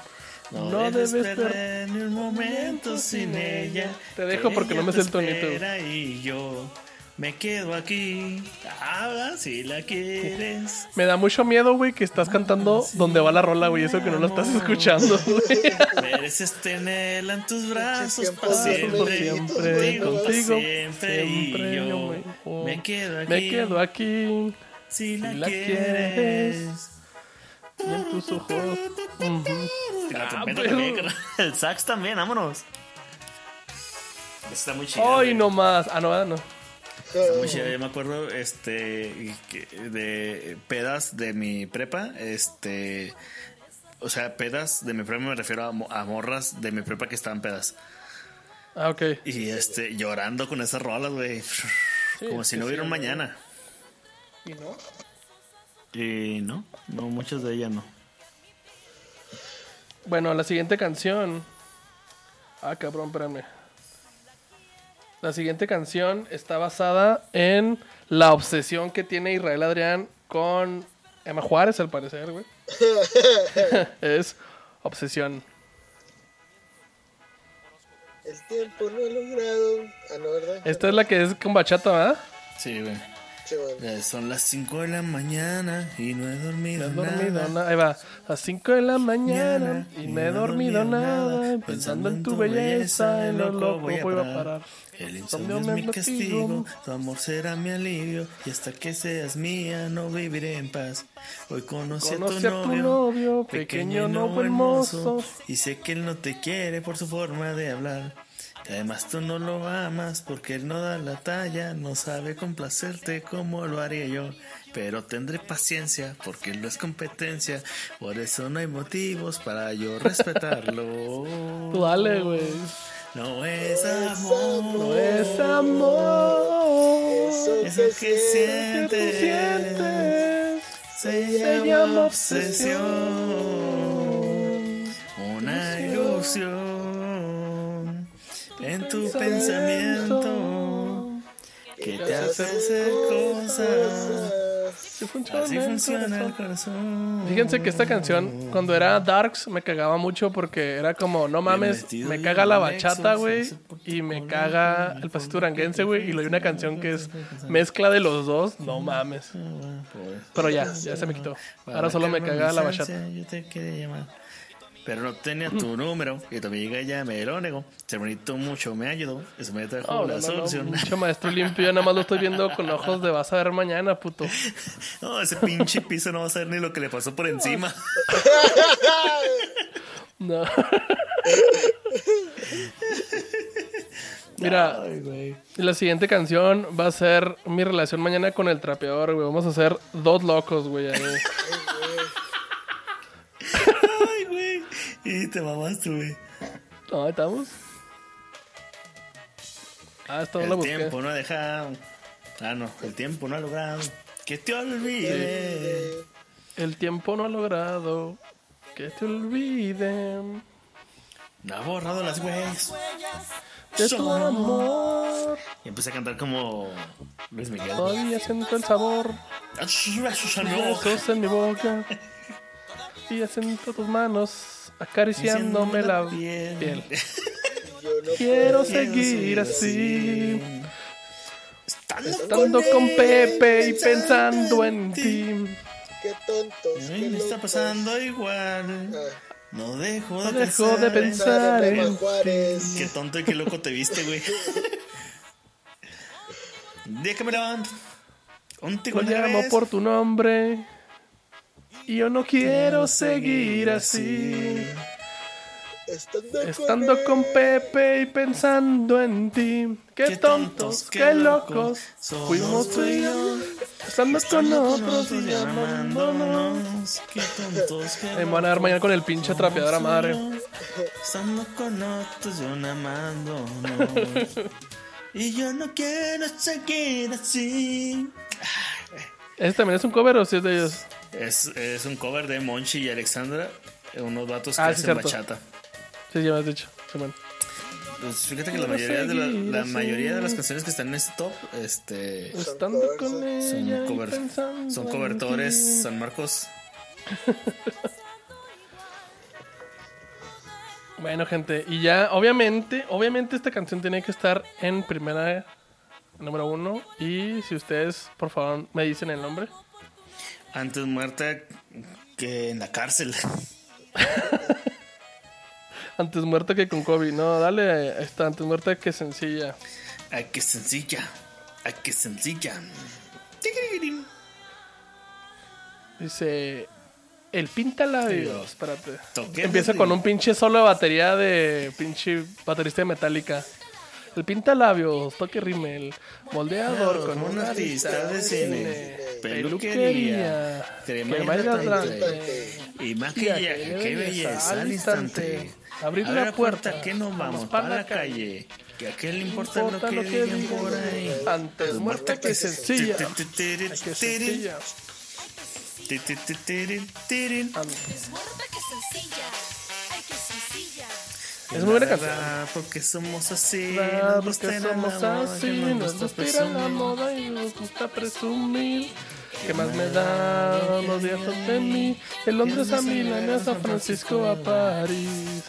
No, debes perder ni un momento sin ella. Te dejo que porque no me sé el tonito. Y yo me quedo aquí. Habla si la quieres. Me da mucho miedo, güey, que estás cantando donde va la rola, güey. Eso que no lo estás escuchando, güey. Mereces tenerla en tus brazos para siempre. Siempre Contigo, siempre. siempre y yo yo me- me quedo aquí. Me quedo aquí Si la, si la quieres. quieres. y en tus ojos. Y la Ah, también. El sax también, vámonos. Está muy chido. Ay, no más. Ah, no, ah, no. Muy chido, yo me acuerdo este de pedas de mi prepa, este o sea, pedas de mi prepa me refiero a, mo- a morras de mi prepa que estaban pedas. Ah, ok. Y este llorando con esas rolas, güey. Como si no hubiera sí, un mañana. ¿Y no? Y no, no muchas de ellas no. Bueno, la siguiente canción. Ah, cabrón, espérame. La siguiente canción está basada en la obsesión que tiene Israel Adrián con Emma Juárez, al parecer, güey. es obsesión. El tiempo no he logrado. Ah, no, ¿verdad? Esta es la que es con bachata, ¿verdad? Sí, güey. Sí, bueno. Ya Son las 5 de la mañana y no he dormido, No he dormido nada. nada. Ahí va. A las 5 de la mañana y no he dormido nada. Pensando en tu belleza, en lo loco voy a parar. El Insomnio es me mi castigo. castigo, tu amor será mi alivio y hasta que seas mía no viviré en paz. Hoy conocí, Conocí a tu novio, pequeño, noble, hermoso. y sé que él no te quiere por su forma de hablar. Además tú no lo amas porque él no da la talla, no sabe complacerte como lo haría yo. Pero tendré paciencia porque él no es competencia, por eso no hay motivos para yo respetarlo. Tú dale, güey. No es amor, No es amor. Eso es que sientes. sientes. Se llama obsesión, una ilusión en tu pensamiento que te hace hacer cosas. Así funciona, Así el funciona el corazón. corazón. Fíjense que esta canción, cuando era Darks, me cagaba mucho porque era como, no mames, me caga la bachata, güey, y me caga el pasito duranguense, güey, y luego hay una canción que es mezcla de los dos, no mames. Pues, Pero ya, ya se me quitó. Ahora solo me caga la bachata. Yo te quería llamar. Pero no tenía tu número y tu amiga ya me lo negó. Ser bonito mucho me ayudó. Eso me trajo No, no, la no, no, solución. mucho maestro limpio, yo nada más lo estoy viendo con ojos de vas a ver mañana, puto. No, ese pinche piso no va a saber ni lo que le pasó por encima. No. Mira, Ay, la siguiente canción va a ser mi relación mañana con el trapeador, güey. Vamos a hacer dos locos, güey. ahí. Ay, güey. Y te mamaste, güey. No, estamos. Ah, esta no la El busqué. tiempo no ha dejado. Ah, no. El tiempo no ha logrado. Que te olvide. El tiempo no ha logrado que te olviden No ha borrado las huellas. de tu amor. Y empecé a cantar como Luis Miguel. Todavía siento el sabor. Besos en mi boca. Besos en mi boca. Y siento tus manos acariciándome la piel. Yo no Quiero seguir así. Estando Estando con Pepe y pensando en ti. Qué tontos. Ay, qué me está pasando igual. Ah, No dejo No de dejo de pensar. pensar Emma en Juárez. Qué tonto y qué loco te viste, güey. Un día que me levanto, contigo Lo en la llamo cabeza, por tu nombre. Y yo no quiero seguir así. Estando, Estando con él. Pepe y pensando en ti. Qué, tontos, qué locos. Fuimos tú y yo. Estando con otros y amándonos. Qué tontos, qué Me van a dar mañana con el pinche trapeador a madre. Estando con otros, yo amándonos. y yo no quiero seguir así. ¿Ese también es un cover o si es de ellos? Es, es un cover de Monchi y Alexandra, eh, unos vatos que Ah, sí, hacen cierto. bachata. Sí, ya me has dicho. Simón. Pues fíjate que la mayoría, de la, la mayoría de las canciones que están en este top este, Estando con son, ella cover- son cobertores. San Marcos. Bueno, gente, y ya, obviamente, obviamente esta canción tiene que estar en primera, número uno. Y si ustedes, por favor, me dicen el nombre. Antes muerta que en la cárcel. Antes muerta que con COVID. No, dale, esta antes muerta que sencilla. Ay, qué sencilla. Ay, qué sencilla. Dice, el pintalabios. Dios. Espérate. Empieza con un pinche solo de batería de pinche baterista de Metallica. El pintalabios, toque rímel, moldeador con un artista de cine, peluquería, crema hidratante y maquillaje. Qué belleza al instante. Abrir Abre la puerta, que nos vamos para la calle. Que a qué le importa lo que digan por ahí. Antes muerta que sencilla. Antes- Muerta que sencilla. Es muy buena canción. Porque somos así. Nos gusta porque somos así, nos gusta ir a la moda y nos gusta presumir. ¿Qué más me da los días de mí? De Londres a Milán, a San Francisco a París.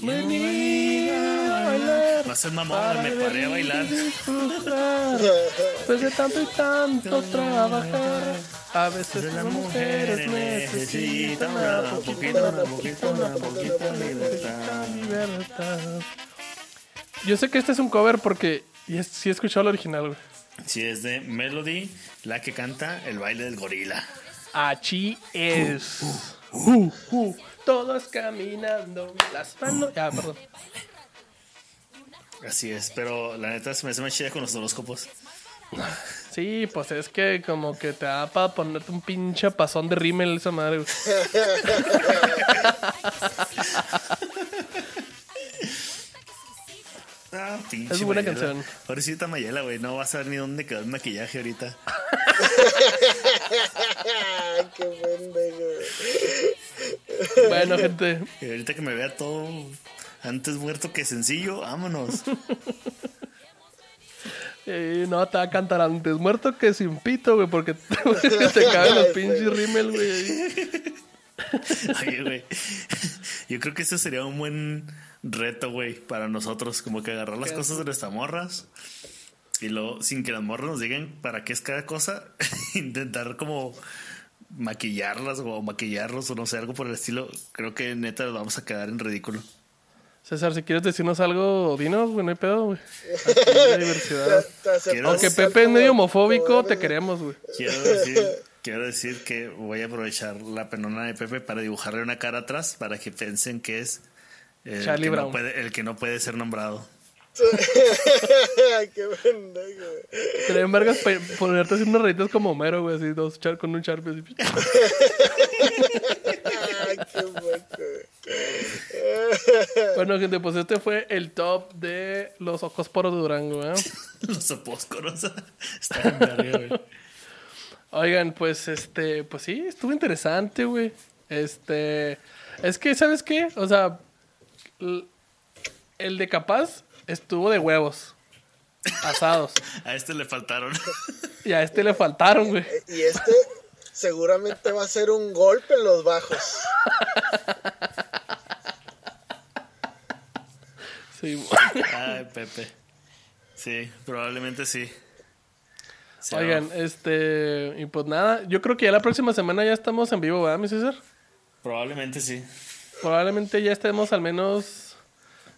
Vení a bailar. A ser mamón, me paré a bailar. disfrutar. Después de tanto y tanto trabajar, a veces las mujeres necesitan una poquita, una poquita, una poquita libertad. Yo sé que este es un cover porque sí he escuchado el original, güey. Si es de Melody, la que canta el baile del gorila. Aquí es. Uh, uh, todos caminando, las manos. Ya, perdón. Así es, pero la neta se me hace más chida con los horóscopos. Sí, pues es que como que te da para ponerte un pinche pasón de rímel esa madre, Ah, pinche Es buena Mayela. canción. Pobrecita Mayela, güey, no vas a ver ni dónde quedó el maquillaje ahorita. Ay, qué pendejo. Bueno, gente, Y ahorita que me vea todo antes muerto que sencillo, vámonos. eh, no te va a cantar antes muerto que sin pito, güey, porque te caen los pinches rímel, güey. Oye, güey. Yo creo que ese sería un buen reto, güey, para nosotros. Como que agarrar las cosas de nuestras morras y luego, sin que las morras nos digan para qué es cada cosa, intentar como maquillarlas o maquillarlos o no sé, algo por el estilo. Creo que neta vamos a quedar en ridículo. César, si quieres decirnos algo, dinos, güey, no hay pedo, güey. Aquí hay diversidad. Aunque Pepe es medio homofóbico, te queremos, güey. Quiero decir, quiero decir que voy a aprovechar la penona de Pepe para dibujarle una cara atrás para que piensen que es el, Charlie que, no Brown. puede, el que no puede ser nombrado. Qué pendejo. Serían vergas ponerte así unas rayitas como Homero, güey, así dos char con un Sharpie así. Ay, qué moco. Bueno, gente, pues este fue el top de los ojos poros de Durango, ¿eh? Los opóscoros. Está en verga, güey. Oigan, pues este, pues sí, estuvo interesante, güey. Este, es que, ¿sabes qué? O sea, el de capaz estuvo de huevos. Asados. A este le faltaron. Y a este le faltaron, güey. Y este seguramente va a ser un golpe en los bajos. Sí, Ay, Pepe. Sí, probablemente sí. Sí, Oigan, este, y pues nada, yo creo que ya la próxima semana ya estamos en vivo, ¿verdad, mi César? Probablemente sí. Probablemente ya estemos al menos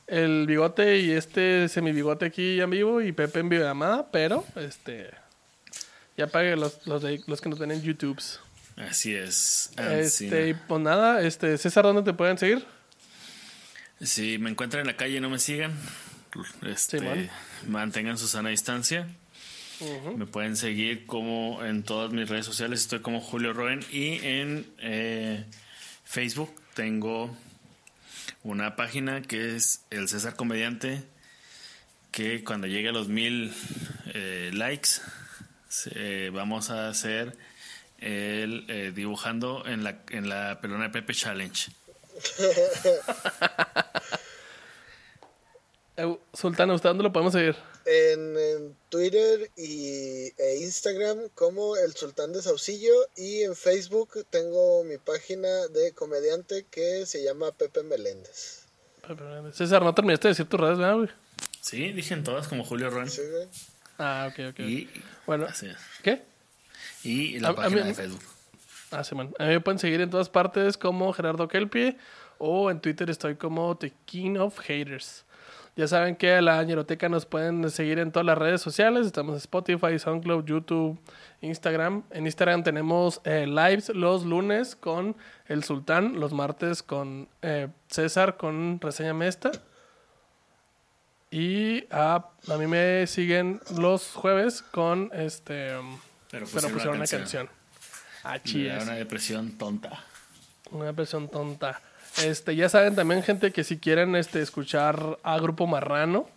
el bigote y este semibigote aquí en vivo y Pepe en videollamada, pero este ya pague los, los, de- los que nos ven en YouTube. Así es. Este, y pues nada, este César, ¿dónde te pueden seguir? Si me encuentran en la calle y no me sigan, este, mantengan su sana distancia. Me pueden seguir como en todas mis redes sociales, estoy como Julio Roen y en eh, Facebook tengo una página que es el César Comediante, que cuando llegue a los mil eh, likes se- vamos a hacer el eh, dibujando en la, en la pelona de Pepe Challenge. Sultán, ¿usted dónde lo podemos seguir? En, en Twitter y, e Instagram como el Sultán de Saucillo y en Facebook tengo mi página de comediante que se llama Pepe Meléndez. César, no terminaste de decir tus redes, ¿verdad, güey? Sí, dije en todas como Julio Roen. ¿Sí, güey? Ah, ok, ok. Y, Bueno, así es. ¿qué? y la A- a página mí- de Facebook. Ah, sí, man. A mí me pueden seguir en todas partes como Gerardo Kelpie o en Twitter estoy como The King of Haters. Ya saben que a la ñeroteca nos pueden seguir en todas las redes sociales. Estamos en Spotify, SoundCloud, YouTube, Instagram. En Instagram tenemos eh, lives los lunes con el Sultán, los martes con eh, César con Reseña Mesta. Y ah, a mí me siguen los jueves con este... Pero pero pusieron una canción. canción. Ah, una depresión tonta. Una versión tonta. Este, ya saben también, gente, que si quieren este, escuchar a Grupo Marrano,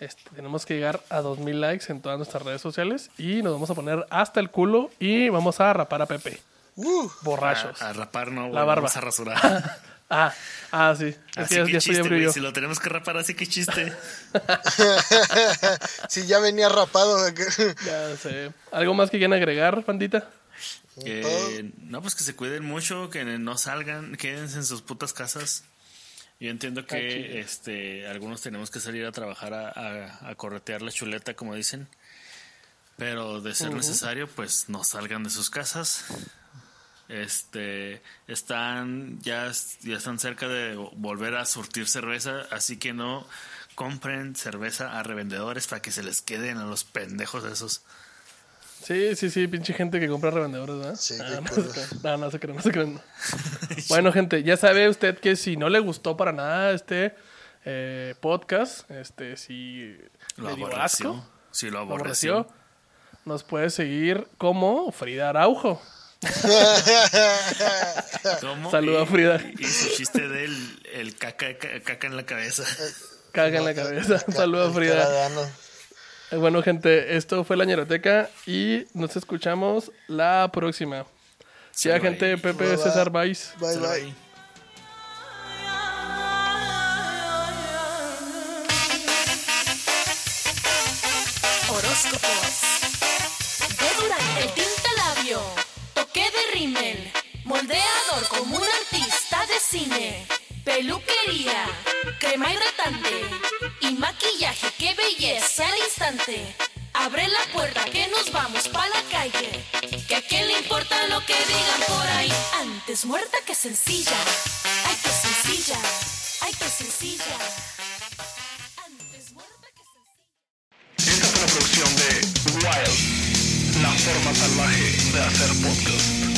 este, tenemos que llegar a 2000 likes en todas nuestras redes sociales y nos vamos a poner hasta el culo y vamos a rapar a Pepe. Uh, Borrachos. A, a rapar no, La barba. vamos a rasurar. Ah, ah, sí. Es así que ya chiste, güey. Si lo tenemos que rapar, así que chiste. si ya venía rapado. Ya sé. ¿Algo más que quieran agregar, bandita? Eh, no, pues que se cuiden mucho, que no salgan, quédense en sus putas casas. Yo entiendo que este algunos tenemos que salir a trabajar a, a- a corretear la chuleta, como dicen. Pero de ser necesario, pues no salgan de sus casas. Este están ya, ya están cerca de volver a surtir cerveza, así que no compren cerveza a revendedores para que se les queden a los pendejos esos. Sí, sí, sí, pinche gente que compra revendedores, ¿verdad? Sí, Ah, no, se crean. no, no se creen, no se creen. bueno, gente, ya sabe usted que si no le gustó para nada este eh, podcast, este, si Lo le dio aborreció. asco, Sí, lo aborreció. aborreció, nos puede seguir como Frida Araujo. Saluda, Y- Frida. Y, su chiste del el caca, ca- caca en la cabeza. Caga en la cabeza. Un saludo a Frida. Bueno, gente, esto fue la ñeroteca y nos escuchamos la próxima. Ya, Sale, gente. Pepe Bye. César Vais. Bye, bye. bye. Horóscopos. De Durante tinta labio. Toque de rímel. Moldeador como un artista de cine. Peluquería. Crema hidratante. Y maquillaje. ¡Qué belleza al instante! Abre la puerta que nos vamos pa' la calle. Que a quién le importa lo que digan por ahí. Antes muerta que sencilla. Ay, que sencilla. Ay, que sencilla. Antes muerta que sencilla. Esta es una producción de Wild, la forma salvaje de hacer podcast.